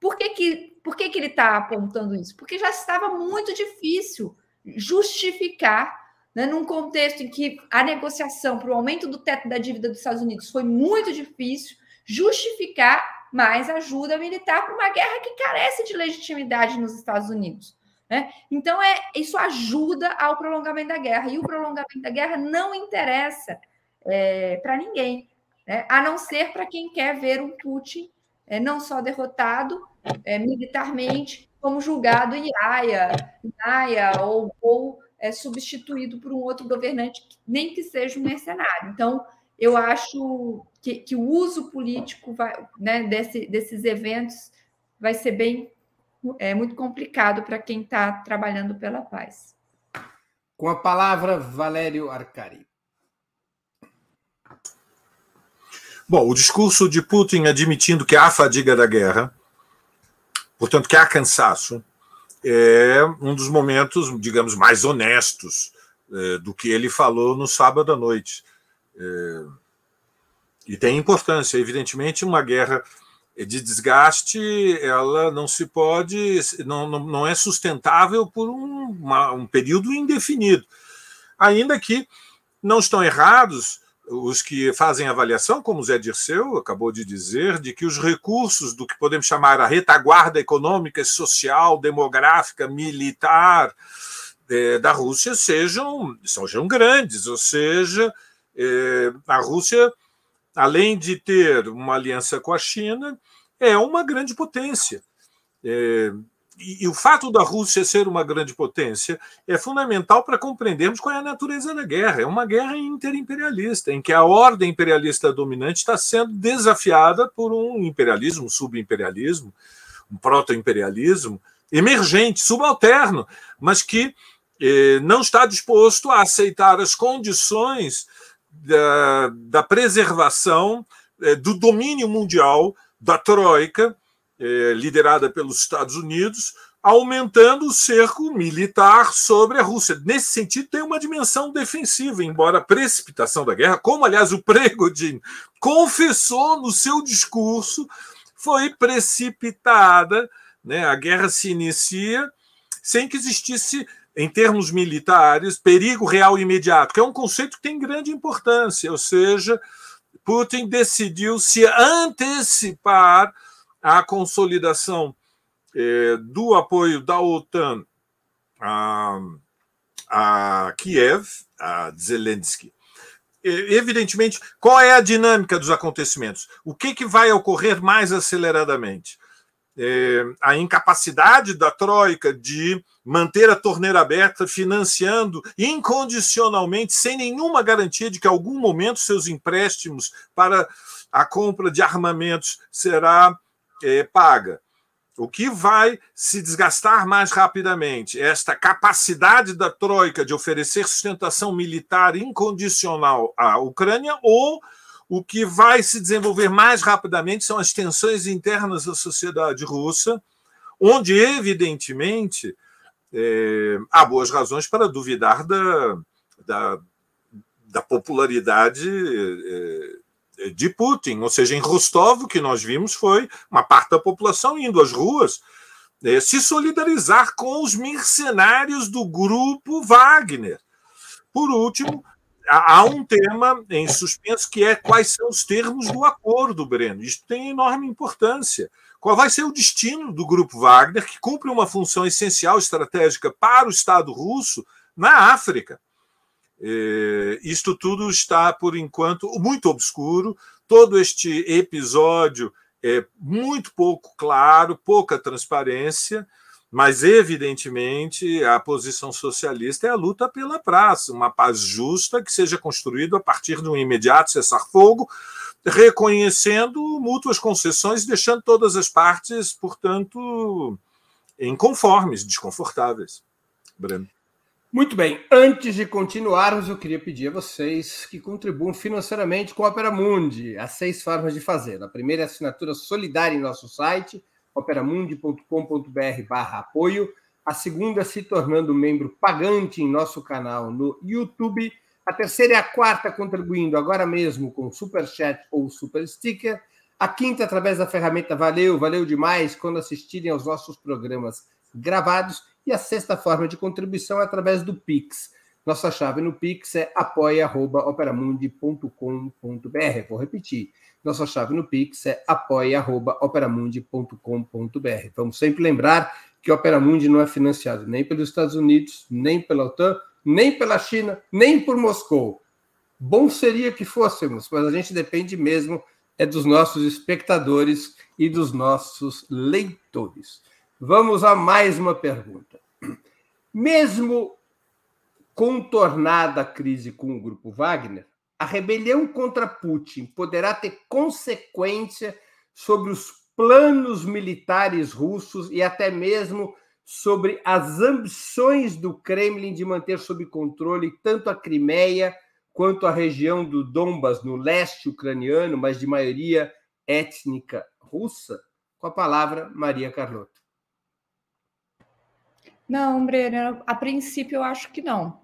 S2: Por que, que, por que, que ele está apontando isso? Porque já estava muito difícil justificar, né, num contexto em que a negociação para o aumento do teto da dívida dos Estados Unidos foi muito difícil, justificar mais ajuda militar para uma guerra que carece de legitimidade nos Estados Unidos. Né? Então, é, isso ajuda ao prolongamento da guerra, e o prolongamento da guerra não interessa é, para ninguém, né? a não ser para quem quer ver um Putin é, não só derrotado é, militarmente, como julgado em Haia, em Haia ou, ou é, substituído por um outro governante, nem que seja um mercenário. Então, eu acho que, que o uso político vai, né, desse, desses eventos vai ser bem é, muito complicado para quem está trabalhando pela paz.
S1: Com a palavra, Valério Arcari.
S3: Bom, o discurso de Putin admitindo que há fadiga da guerra Portanto, que há cansaço é um dos momentos, digamos, mais honestos é, do que ele falou no sábado à noite. É, e tem importância, evidentemente, uma guerra de desgaste, ela não se pode, não, não, não é sustentável por um, uma, um período indefinido. Ainda que não estão errados os que fazem avaliação, como o Zé Dirceu acabou de dizer, de que os recursos do que podemos chamar a retaguarda econômica, social, demográfica, militar é, da Rússia sejam, sejam grandes, ou seja, é, a Rússia, além de ter uma aliança com a China, é uma grande potência. É, e, e, o fato da Rússia ser uma grande potência é fundamental para compreendermos qual é a natureza da guerra. É uma guerra interimperialista, em que a ordem imperialista dominante está sendo desafiada por um imperialismo, um subimperialismo, um proto-imperialismo emergente, subalterno, mas que eh, não está disposto a aceitar as condições da, da preservação eh, do domínio mundial da Troika é, liderada pelos Estados Unidos, aumentando o cerco militar sobre a Rússia. Nesse sentido, tem uma dimensão defensiva, embora a precipitação da guerra, como aliás o Pregodin confessou no seu discurso, foi precipitada. Né? A guerra se inicia sem que existisse, em termos militares, perigo real imediato, que é um conceito que tem grande importância, ou seja, Putin decidiu se antecipar a consolidação é, do apoio da OTAN a, a Kiev, a Zelensky. Evidentemente, qual é a dinâmica dos acontecimentos? O que, que vai ocorrer mais aceleradamente? É, a incapacidade da Troika de manter a torneira aberta, financiando incondicionalmente, sem nenhuma garantia de que, em algum momento, seus empréstimos para a compra de armamentos será é, paga. O que vai se desgastar mais rapidamente? Esta capacidade da Troika de oferecer sustentação militar incondicional à Ucrânia ou o que vai se desenvolver mais rapidamente são as tensões internas da sociedade russa, onde, evidentemente, é, há boas razões para duvidar da, da, da popularidade é, de Putin. Ou seja, em Rostov, o que nós vimos foi uma parte da população indo às ruas é, se solidarizar com os mercenários do grupo Wagner. Por último, há um tema em suspenso que é quais são os termos do acordo, Breno. Isto tem enorme importância. Qual vai ser o destino do grupo Wagner, que cumpre uma função essencial estratégica para o Estado russo na África? É, isto tudo está, por enquanto, muito obscuro. Todo este episódio é muito pouco claro, pouca transparência, mas, evidentemente, a posição socialista é a luta pela paz, uma paz justa que seja construída a partir de um imediato cessar-fogo, reconhecendo mútuas concessões, deixando todas as partes, portanto, inconformes, desconfortáveis. Breno.
S1: Muito bem. Antes de continuarmos, eu queria pedir a vocês que contribuam financeiramente com a Opera Mundi. Há seis formas de fazer. A primeira é a assinatura solidária em nosso site, operamundi.com.br barra apoio. A segunda se tornando membro pagante em nosso canal no YouTube. A terceira e a quarta contribuindo agora mesmo com Super Chat ou Super Sticker. A quinta através da ferramenta Valeu, valeu demais quando assistirem aos nossos programas gravados. E a sexta forma de contribuição é através do Pix. Nossa chave no Pix é apoia.operamundi.com.br. Vou repetir. Nossa chave no Pix é apoia.operamundi.com.br. Vamos sempre lembrar que o Operamundi não é financiado nem pelos Estados Unidos, nem pela OTAN, nem pela China, nem por Moscou. Bom seria que fôssemos, mas a gente depende mesmo é dos nossos espectadores e dos nossos leitores. Vamos a mais uma pergunta. Mesmo contornada a crise com o grupo Wagner, a rebelião contra Putin poderá ter consequência sobre os planos militares russos e até mesmo sobre as ambições do Kremlin de manter sob controle tanto a Crimeia quanto a região do Donbas, no leste ucraniano, mas de maioria étnica russa? Com a palavra, Maria Carlota.
S2: Não, Breno, a princípio eu acho que não.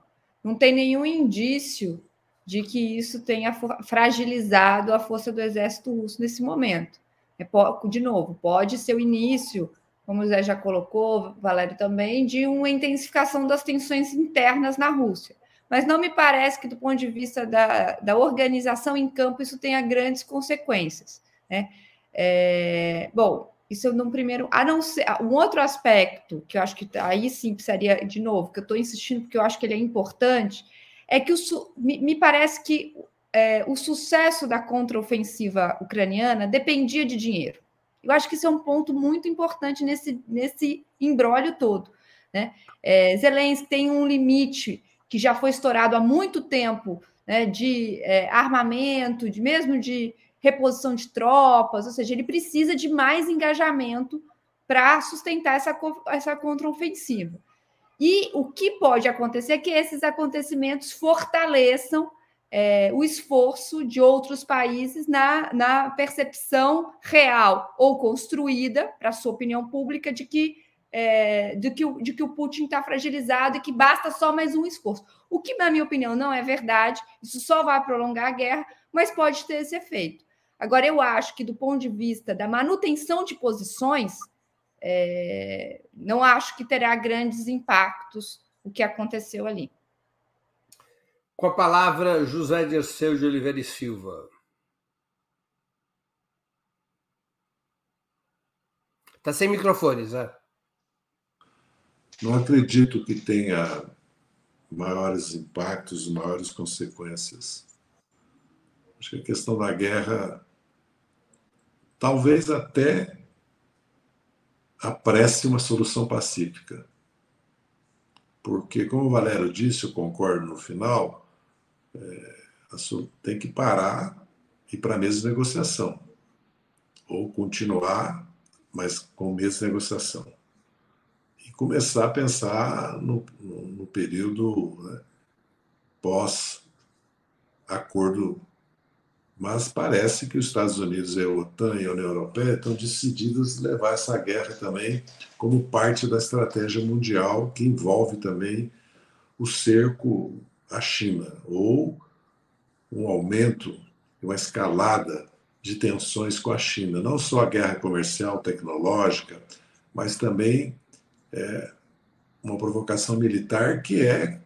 S2: Não tem nenhum indício de que isso tenha fragilizado a força do exército russo nesse momento. É, de novo, pode ser o início, como o Zé já colocou, Valério também, de uma intensificação das tensões internas na Rússia. Mas não me parece que, do ponto de vista da, da organização em campo, isso tenha grandes consequências. Né? É, bom, isso no primeiro. A não ser. Um outro aspecto que eu acho que aí sim precisaria, de novo, que eu estou insistindo porque eu acho que ele é importante, é que o, me, me parece que é, o sucesso da contraofensiva ucraniana dependia de dinheiro. Eu acho que isso é um ponto muito importante nesse, nesse embrólio todo. Né? É, Zelensky tem um limite que já foi estourado há muito tempo né, de é, armamento, de mesmo de reposição de tropas, ou seja, ele precisa de mais engajamento para sustentar essa, essa contraofensiva. E o que pode acontecer é que esses acontecimentos fortaleçam é, o esforço de outros países na, na percepção real ou construída, para a sua opinião pública, de que, é, de que, de que o Putin está fragilizado e que basta só mais um esforço. O que, na minha opinião, não é verdade, isso só vai prolongar a guerra, mas pode ter esse efeito. Agora, eu acho que, do ponto de vista da manutenção de posições, é, não acho que terá grandes impactos o que aconteceu ali.
S1: Com a palavra, José Dirceu de Oliveira e Silva. Está sem microfone, Zé.
S4: Não acredito que tenha maiores impactos, maiores consequências. Acho que a questão da guerra talvez até apresse uma solução pacífica. Porque, como o Valério disse, eu concordo no final, é, tem que parar e ir para a mesa de negociação. Ou continuar, mas com mesa de negociação. E começar a pensar no, no, no período né, pós-acordo mas parece que os Estados Unidos e a OTAN e a União Europeia estão decididos a levar essa guerra também como parte da estratégia mundial que envolve também o cerco à China ou um aumento, uma escalada de tensões com a China, não só a guerra comercial, tecnológica, mas também é, uma provocação militar que é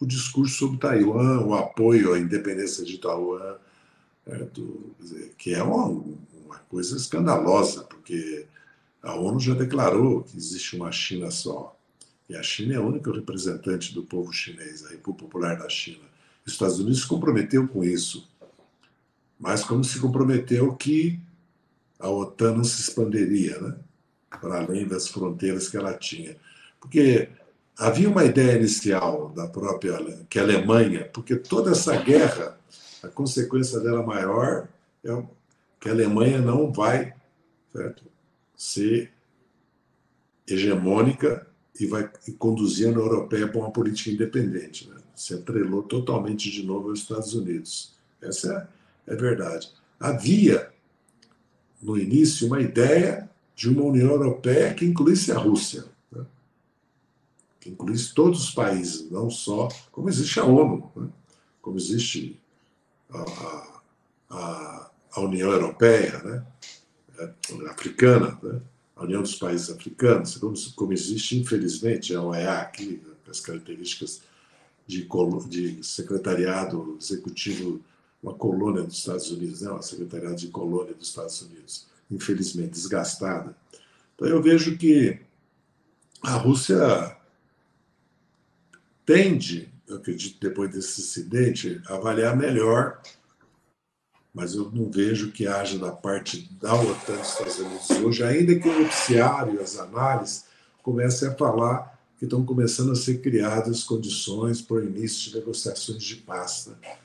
S4: o discurso sobre Taiwan, o apoio à independência de Taiwan, do, dizer, que é uma, uma coisa escandalosa, porque a ONU já declarou que existe uma China só. E a China é a única representante do povo chinês, a República Popular da China. Os Estados Unidos se comprometeu com isso, mas como se comprometeu que a OTAN não se expandiria, né? para além das fronteiras que ela tinha. Porque havia uma ideia inicial da própria que a Alemanha, porque toda essa guerra, a consequência dela maior é que a Alemanha não vai certo, ser hegemônica e vai conduzir a União Europeia para uma política independente. Né? Se atrelou totalmente de novo aos Estados Unidos. Essa é, é verdade. Havia, no início, uma ideia de uma União Europeia que incluísse a Rússia, né? que incluísse todos os países, não só como existe a ONU, né? como existe a, a, a União Europeia, né? É, africana, né? a União dos Países Africanos, como, como existe, infelizmente, a OEA aqui, as características de, de secretariado executivo, uma colônia dos Estados Unidos, né? uma secretariado de colônia dos Estados Unidos, infelizmente desgastada. Então eu vejo que a Rússia tende, eu acredito, depois desse incidente, avaliar melhor mas eu não vejo que haja da parte da OTAN dos Estados Unidos hoje, ainda que o noticiário as análises comecem a falar que estão começando a ser criadas condições para o início de negociações de paz. Né?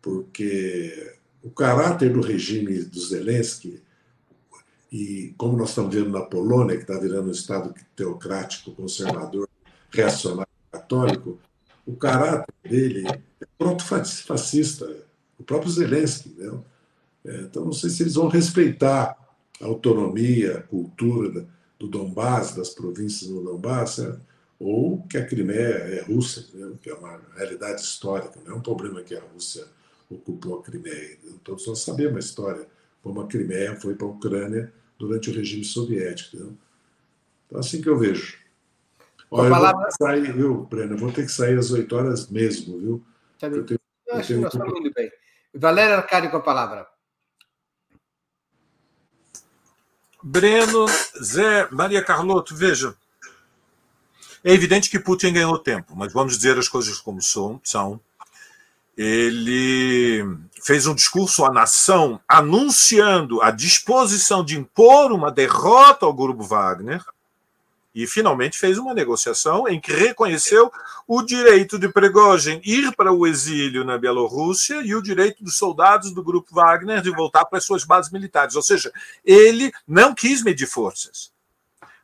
S4: Porque o caráter do regime do Zelensky, e como nós estamos vendo na Polônia, que está virando um Estado teocrático, conservador, reacionário católico, o caráter dele é proto-fascista o próprio Zelensky. Né? Então, não sei se eles vão respeitar a autonomia, a cultura do Donbass, das províncias do Donbass, né? ou que a Crimeia é russa, que é uma realidade histórica, não é um problema que a Rússia ocupou a Crimeia. Todos nós sabemos a história, como a Crimeia foi para a Ucrânia durante o regime soviético. Né? Então, assim que eu vejo. Olha, palavra... eu vou sair, viu, Breno? Eu vou ter que sair às 8 horas mesmo, viu?
S1: Tá eu, tenho, eu, eu acho que nós estamos indo bem. Valério Arcádio com a palavra.
S3: Breno, Zé, Maria Carlotto, veja. É evidente que Putin ganhou tempo, mas vamos dizer as coisas como são. Ele fez um discurso à nação anunciando a disposição de impor uma derrota ao grupo Wagner e finalmente fez uma negociação em que reconheceu o direito de Prigozhin ir para o exílio na Bielorrússia e o direito dos soldados do grupo Wagner de voltar para as suas bases militares. Ou seja, ele não quis medir forças.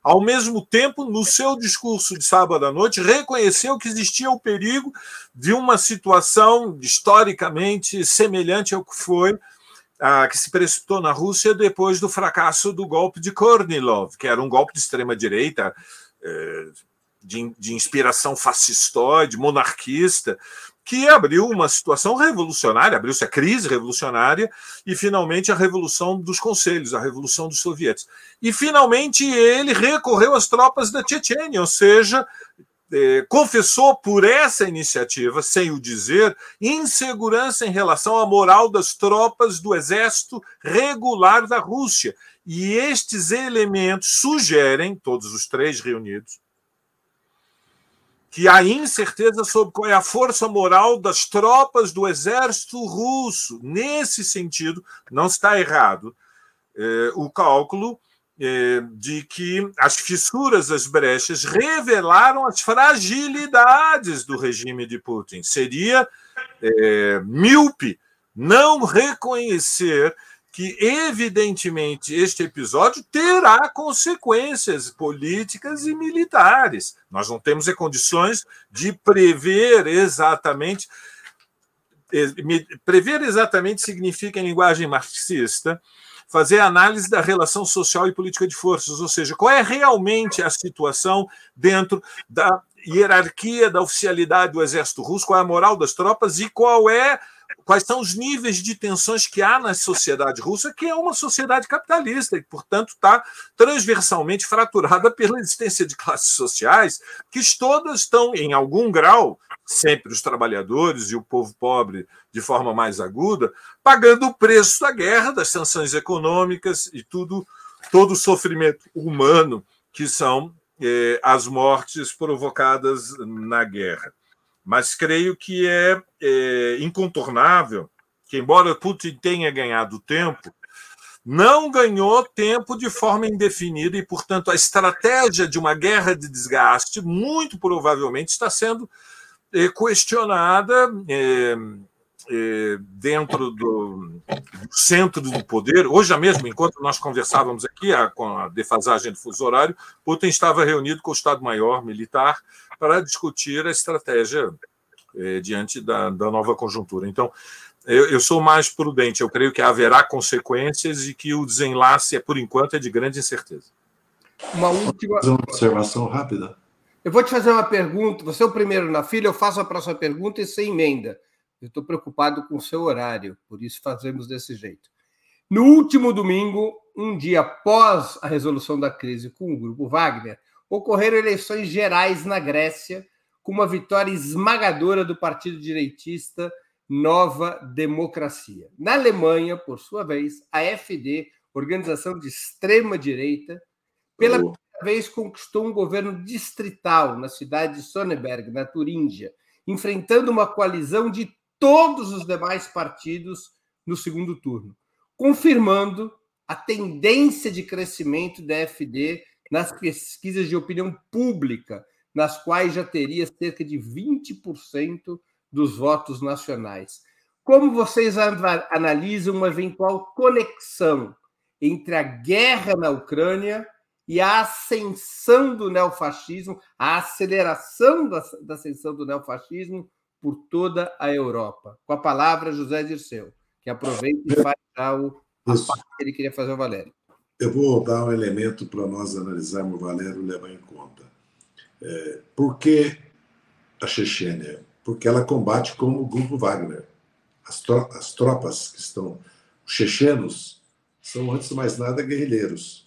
S3: Ao mesmo tempo, no seu discurso de sábado à noite, reconheceu que existia o perigo de uma situação historicamente semelhante ao que foi ah, que se precipitou na Rússia depois do fracasso do golpe de Kornilov, que era um golpe de extrema-direita, eh, de, de, inspiração fascistoide, monarquista, que abriu uma situação revolucionária, abriu-se a crise revolucionária e, finalmente, a revolução dos conselhos, a revolução dos sovietes. E, finalmente, ele recorreu às tropas da Chechênia, ou seja, é, confessou por essa iniciativa, sem o dizer, insegurança em relação à moral das tropas do exército regular da Rússia. E estes elementos sugerem, todos os três reunidos, que há incerteza sobre qual é a força moral das tropas do exército russo. Nesse sentido, não está errado é, o cálculo de que as fissuras, as brechas, revelaram as fragilidades do regime de Putin. Seria é, míope não reconhecer que, evidentemente, este episódio terá consequências políticas e militares. Nós não temos condições de prever exatamente. É, prever exatamente significa, em linguagem marxista, fazer análise da relação social e política de forças, ou seja, qual é realmente a situação dentro da hierarquia da oficialidade do exército russo, qual é a moral das tropas e qual é quais são os níveis de tensões que há na sociedade russa, que é uma sociedade capitalista e, portanto, está transversalmente fraturada pela existência de classes sociais que todas estão, em algum grau, sempre os trabalhadores e o povo pobre de forma mais aguda, pagando o preço da guerra, das sanções econômicas e tudo, todo o sofrimento humano que são eh, as mortes provocadas na guerra. Mas creio que é, é incontornável que, embora Putin tenha ganhado tempo, não ganhou tempo de forma indefinida e, portanto, a estratégia de uma guerra de desgaste muito provavelmente está sendo eh, questionada eh, eh, dentro do, do, centro do poder. Hoje mesmo, enquanto nós conversávamos aqui com a defasagem do fuso horário, Putin estava reunido com o Estado-Maior militar para discutir a estratégia diante da, da nova conjuntura. Então, eu, eu, sou mais prudente. Eu creio que haverá consequências e que o desenlace, por enquanto, é de grande incerteza.
S4: Uma última uma observação rápida.
S1: Eu vou te fazer uma pergunta. Você é o primeiro na fila, eu faço a próxima pergunta e sem emenda. Eu estou preocupado com o seu horário, por isso fazemos desse jeito. No último domingo, um dia após a resolução da crise com o grupo Wagner, ocorreram eleições gerais na Grécia, com uma vitória esmagadora do partido direitista Nova Democracia. Na Alemanha, por sua vez, a FD, organização de extrema direita, pela oh. primeira vez conquistou um governo distrital na cidade de Sonneberg, na Turíngia, enfrentando uma coalizão de todos os demais partidos no segundo turno, confirmando a tendência de crescimento da FD nas pesquisas de opinião pública, nas quais já teria cerca de 20% dos votos nacionais. Como vocês analisam uma eventual conexão entre a guerra na Ucrânia e a ascensão do neofascismo, a aceleração da, da ascensão do neofascismo por toda a Europa? Com a palavra, José Dirceu, que aproveita e faz já o a parte que ele queria fazer Valério.
S4: Eu vou dar um elemento para nós analisarmos Valério levar em conta. É, por que a Chechênia? porque ela combate como o grupo Wagner. As, tro as tropas que estão. Os chechenos são, antes de mais nada, guerrilheiros.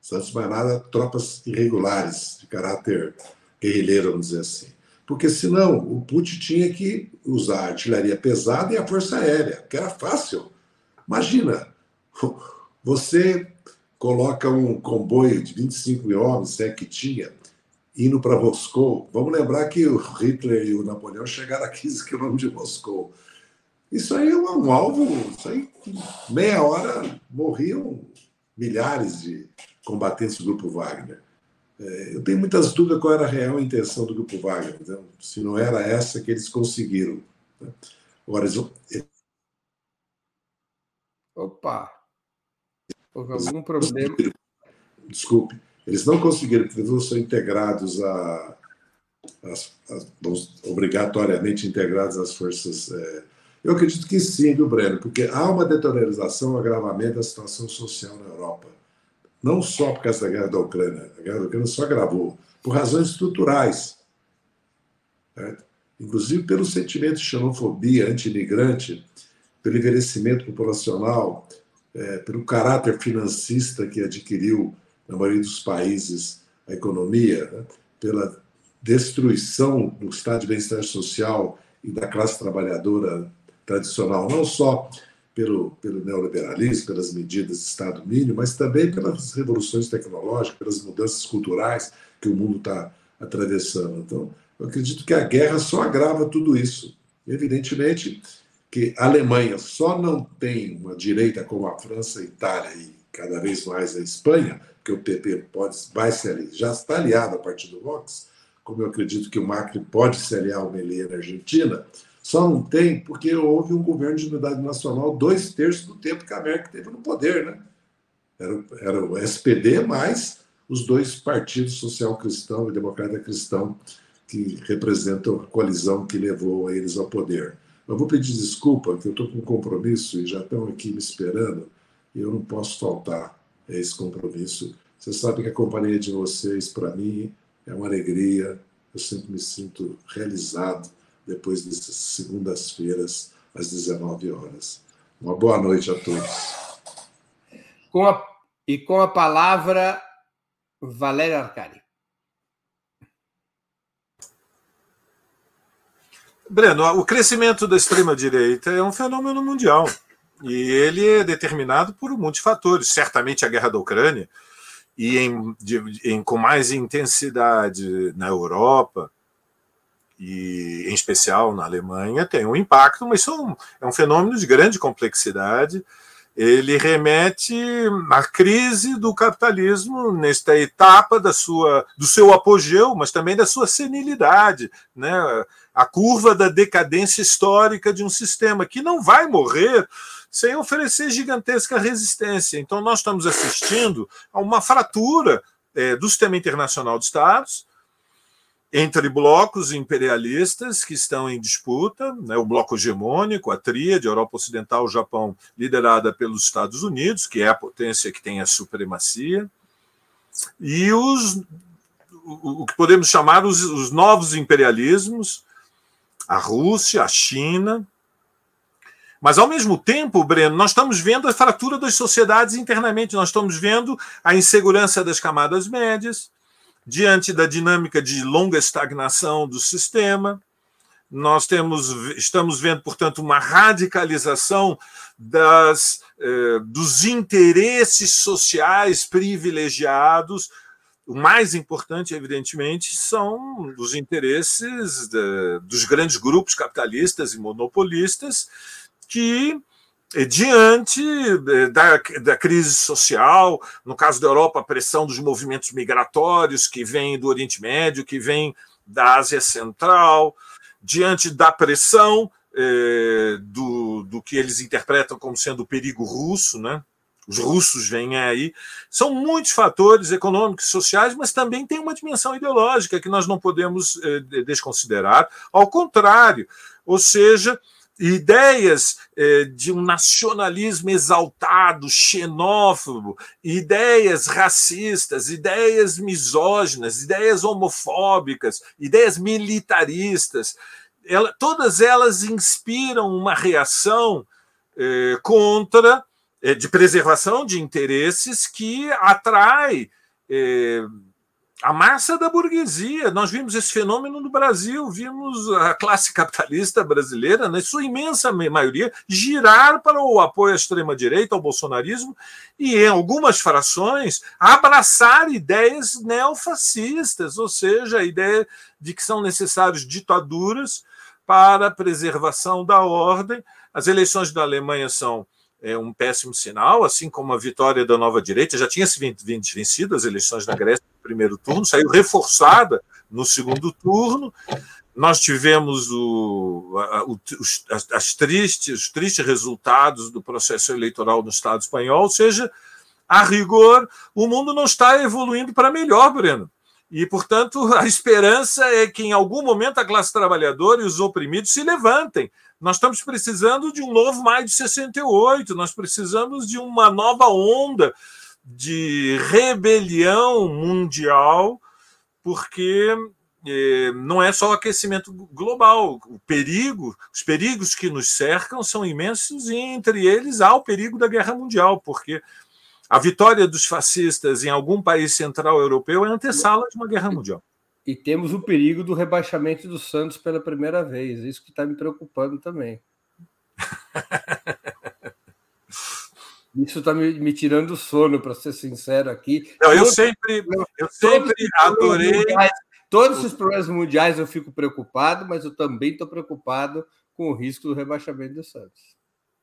S4: São, antes de mais nada, tropas irregulares, de caráter guerrilheiro, vamos dizer assim. Porque senão o Putin tinha que usar a artilharia pesada e a força aérea, que era fácil. Imagina, você coloca um comboio de 25 mil homens, é que tinha, indo para Moscou. Vamos lembrar que o Hitler e o Napoleão chegaram a 15 quilômetros de Moscou. Isso aí é um alvo, isso aí, meia hora morriam milhares de combatentes do Grupo Wagner. É, eu tenho muitas dúvidas qual era a real intenção do Grupo Wagner, então, se não era essa que eles conseguiram. Né? Agora, eles...
S1: Opa! Houve algum problema?
S4: Desculpe. Eles não conseguiram, porque eles não são integrados a, obrigatoriamente integrados às forças. É, eu acredito que sim, viu, Breno? Porque há uma deteriorização, um agravamento da situação social na Europa. Não só por causa da guerra da Ucrânia. A guerra da Ucrânia só agravou, por razões estruturais. Certo? Inclusive pelo sentimento de xenofobia anti-imigrante, pelo envelhecimento populacional, é, pelo caráter financista que adquiriu na maioria dos países, a economia, né, pela destruição do estado de bem-estar social e da classe trabalhadora tradicional, não só pelo, pelo neoliberalismo, pelas medidas de Estado mínimo, mas também pelas revoluções tecnológicas, pelas mudanças culturais que o mundo está atravessando. Então, eu acredito que a guerra só agrava tudo isso. Evidentemente que a Alemanha só não tem uma direita como a França, a Itália e cada vez mais a Espanha, que o PP pode, vai se aliar, já está aliado a partir do Vox, como eu acredito que o Macri pode se aliar ao Melia na Argentina, só não tem porque houve um governo de unidade nacional dois terços do tempo que a América teve no poder, né? Era, era o SPD mais os dois partidos social-cristão e democrata-cristão que representam a coalizão que levou eles ao poder. Eu vou pedir desculpa, que eu estou com um compromisso e já estão aqui me esperando, e eu não posso faltar esse compromisso. Você sabe que a companhia de vocês, para mim, é uma alegria. Eu sempre me sinto realizado depois dessas segundas-feiras, às 19 horas. Uma boa noite a todos.
S1: Com a, e com a palavra, Valéria Arcari.
S3: Breno, o crescimento da extrema-direita é um fenômeno mundial. E ele é determinado por muitos fatores. Certamente a guerra da Ucrânia, e em, de, em, com mais intensidade na Europa, e em especial na Alemanha, tem um impacto, mas isso é um, é um fenômeno de grande complexidade. Ele remete à crise do capitalismo nesta etapa da sua, do seu apogeu, mas também da sua senilidade, né? A curva da decadência histórica de um sistema que não vai morrer sem oferecer gigantesca resistência. Então, nós estamos assistindo a uma fratura é, do sistema internacional de Estados entre blocos imperialistas que estão em disputa, né, o bloco hegemônico, a tríade, Europa Ocidental, Japão, liderada pelos Estados Unidos, que é a potência que tem a supremacia, e os o, que podemos chamar os, os novos imperialismos, a Rússia, a China, mas, ao mesmo tempo, Breno, nós estamos vendo a fratura das sociedades internamente, nós estamos vendo a insegurança das camadas médias, diante da dinâmica de longa estagnação do sistema. Nós temos, estamos vendo, portanto, uma radicalização das, eh, dos interesses sociais privilegiados. O mais importante, evidentemente, são os interesses de, dos grandes grupos capitalistas e monopolistas que eh, diante eh, da, da crise social, no caso da Europa, a pressão dos movimentos migratórios que vêm do Oriente Médio, que vêm da Ásia Central, diante da pressão eh, do, do que eles interpretam como sendo o perigo russo, né? Os russos vêm aí. São muitos fatores econômicos e sociais, mas também tem uma dimensão ideológica que nós não podemos eh, desconsiderar. Ao contrário, ou seja, ideias eh, de um nacionalismo exaltado, xenófobo, ideias racistas, ideias misóginas, ideias homofóbicas, ideias militaristas, ela, todas elas inspiram uma reação eh, contra, de preservação de interesses que atrai a massa da burguesia. Nós vimos esse fenômeno no Brasil, vimos a classe capitalista brasileira, na sua imensa maioria, girar para o apoio à extrema-direita, ao bolsonarismo, e em algumas frações abraçar ideias neofascistas, ou seja, a ideia de que são necessárias ditaduras para a preservação da ordem. As eleições da Alemanha são é um péssimo sinal, assim como a vitória da nova direita já tinha se vencido as eleições da Grécia no primeiro turno, saiu reforçada no segundo turno. Nós tivemos o, o, os, as tristes, os tristes resultados do processo eleitoral no Estado espanhol, ou seja, a rigor, o mundo não está evoluindo para melhor, Breno. E, portanto, a esperança é que em algum momento a classe trabalhadora e os oprimidos se levantem, nós estamos precisando de um novo maio de 68, nós precisamos de uma nova onda de rebelião mundial, porque eh, não é só o aquecimento global. O perigo, os perigos que nos cercam são imensos, e entre eles há o perigo da guerra mundial, porque a vitória dos fascistas em algum país central europeu é antessala de uma guerra mundial.
S1: E temos o perigo do rebaixamento do Santos pela primeira vez. Isso que está me preocupando também. Isso está me, me, tirando o sono, para ser sincero aqui.
S3: Não, eu sempre, eu sempre adorei.
S1: Mundiais, todos os problemas mundiais eu fico preocupado, mas eu também estou preocupado com o risco do rebaixamento do Santos.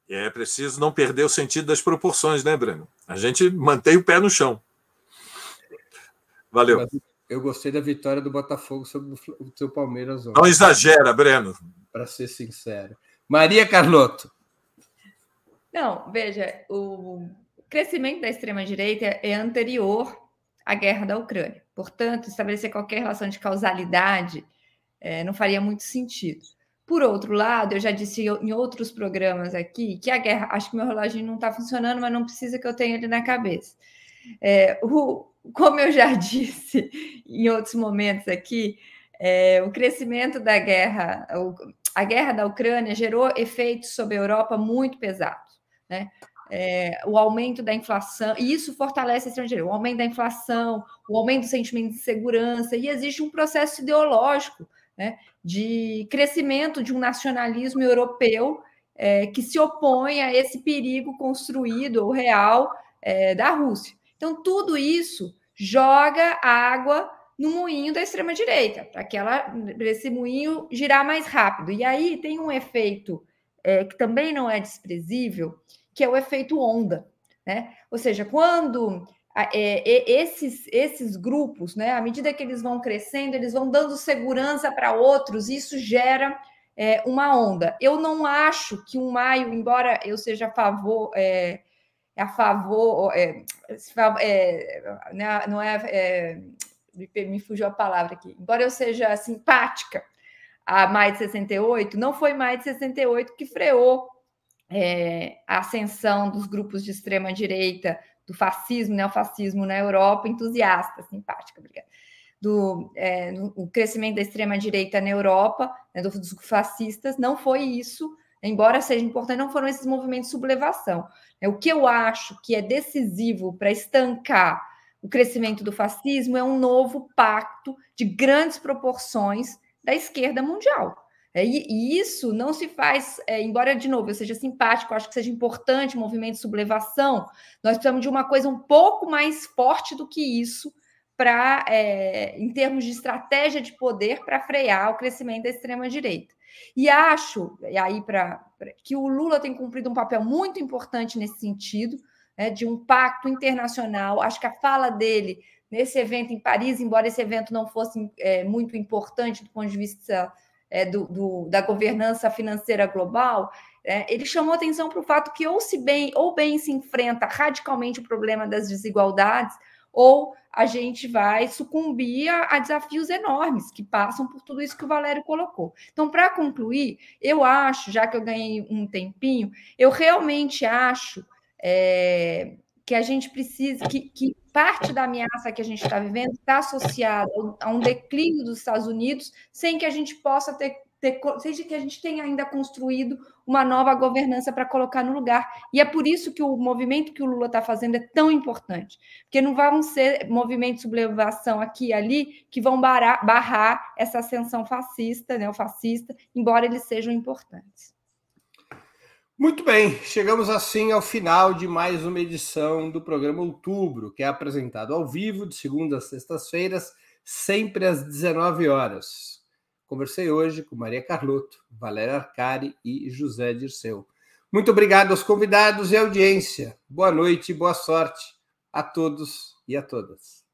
S3: É preciso não perder o sentido das proporções, né, Breno? A gente mantém o pé no chão. Valeu. Mas
S1: eu gostei da vitória do Botafogo sobre o seu Palmeiras
S3: ontem. Não exagera, Breno.
S1: Para ser sincero. Maria Carlotto.
S2: Não, veja, o crescimento da extrema-direita é anterior à guerra da Ucrânia. Portanto, estabelecer qualquer relação de causalidade é, não faria muito sentido. Por outro lado, eu já disse em outros programas aqui que a guerra, acho que meu relógio não está funcionando, mas não precisa que eu tenha ele na cabeça. É, o, como eu já disse em outros momentos aqui, é, o crescimento da guerra, a guerra da Ucrânia gerou efeitos sobre a Europa muito pesados, né? É, o aumento da inflação, e isso fortalece a estrangeira, o aumento da inflação, o aumento do sentimento de segurança, e existe um processo ideológico né, de crescimento de um nacionalismo europeu é, que se opõe a esse perigo construído ou real é, da Rússia. Então, tudo isso joga água no moinho da extrema-direita, para esse moinho girar mais rápido. E aí tem um efeito é, que também não é desprezível, que é o efeito onda. Né? Ou seja, quando é, esses, esses grupos, né, à medida que eles vão crescendo, eles vão dando segurança para outros, isso gera é, uma onda. Eu não acho que um maio, embora eu seja a favor, é, a favor, é, é né, não é, é me fugiu a palavra aqui, embora eu seja simpática a maio de 68, não foi maio de 68 que freou é, a ascensão dos grupos de extrema direita, do fascismo, neofascismo na Europa, entusiasta, simpática, obrigada do é, o crescimento da extrema-direita na Europa, né, dos fascistas, não foi isso, embora seja importante, não foram esses movimentos de sublevação. É, o que eu acho que é decisivo para estancar o crescimento do fascismo é um novo pacto de grandes proporções da esquerda mundial. É, e, isso não se faz, é, embora, de novo, eu seja simpático, acho que seja importante o movimento de sublevação, nós precisamos de uma coisa um pouco mais forte do que isso para, é, em termos de estratégia de poder, para frear o crescimento da extrema-direita. E acho, e aí para que o Lula tem cumprido um papel muito importante nesse sentido, né, de um pacto internacional. Acho que a fala dele nesse evento em Paris, embora esse evento não fosse é, muito importante do ponto de vista é, do, do, da governança financeira global, é, ele chamou atenção para o fato que ou se bem ou bem se enfrenta radicalmente o problema das desigualdades, ou a gente vai sucumbir a, a, desafios enormes que passam por tudo isso que o Valério colocou. Então, para concluir, eu acho, já que eu ganhei um tempinho, eu realmente acho é, que a gente precisa, que, que parte da ameaça que a gente está vivendo está associada a um declínio dos Estados Unidos, sem que a gente possa ter ter, seja que a gente tenha ainda construído uma nova governança para colocar no lugar. E é por isso que o movimento que o Lula está fazendo é tão importante, porque não vão ser movimentos de sublevação aqui e ali que vão barrar, barrar essa ascensão fascista, né, o fascista, embora eles sejam importantes.
S1: Muito bem, chegamos assim ao final de mais uma edição do programa Outubro, que é apresentado ao vivo de segunda a sextas-feiras, sempre às 19 horas. Conversei hoje com Maria Carlotto, Valéria Arcari e José Dirceu. Muito obrigado aos convidados e audiência. Boa noite e boa sorte a todos e a todas.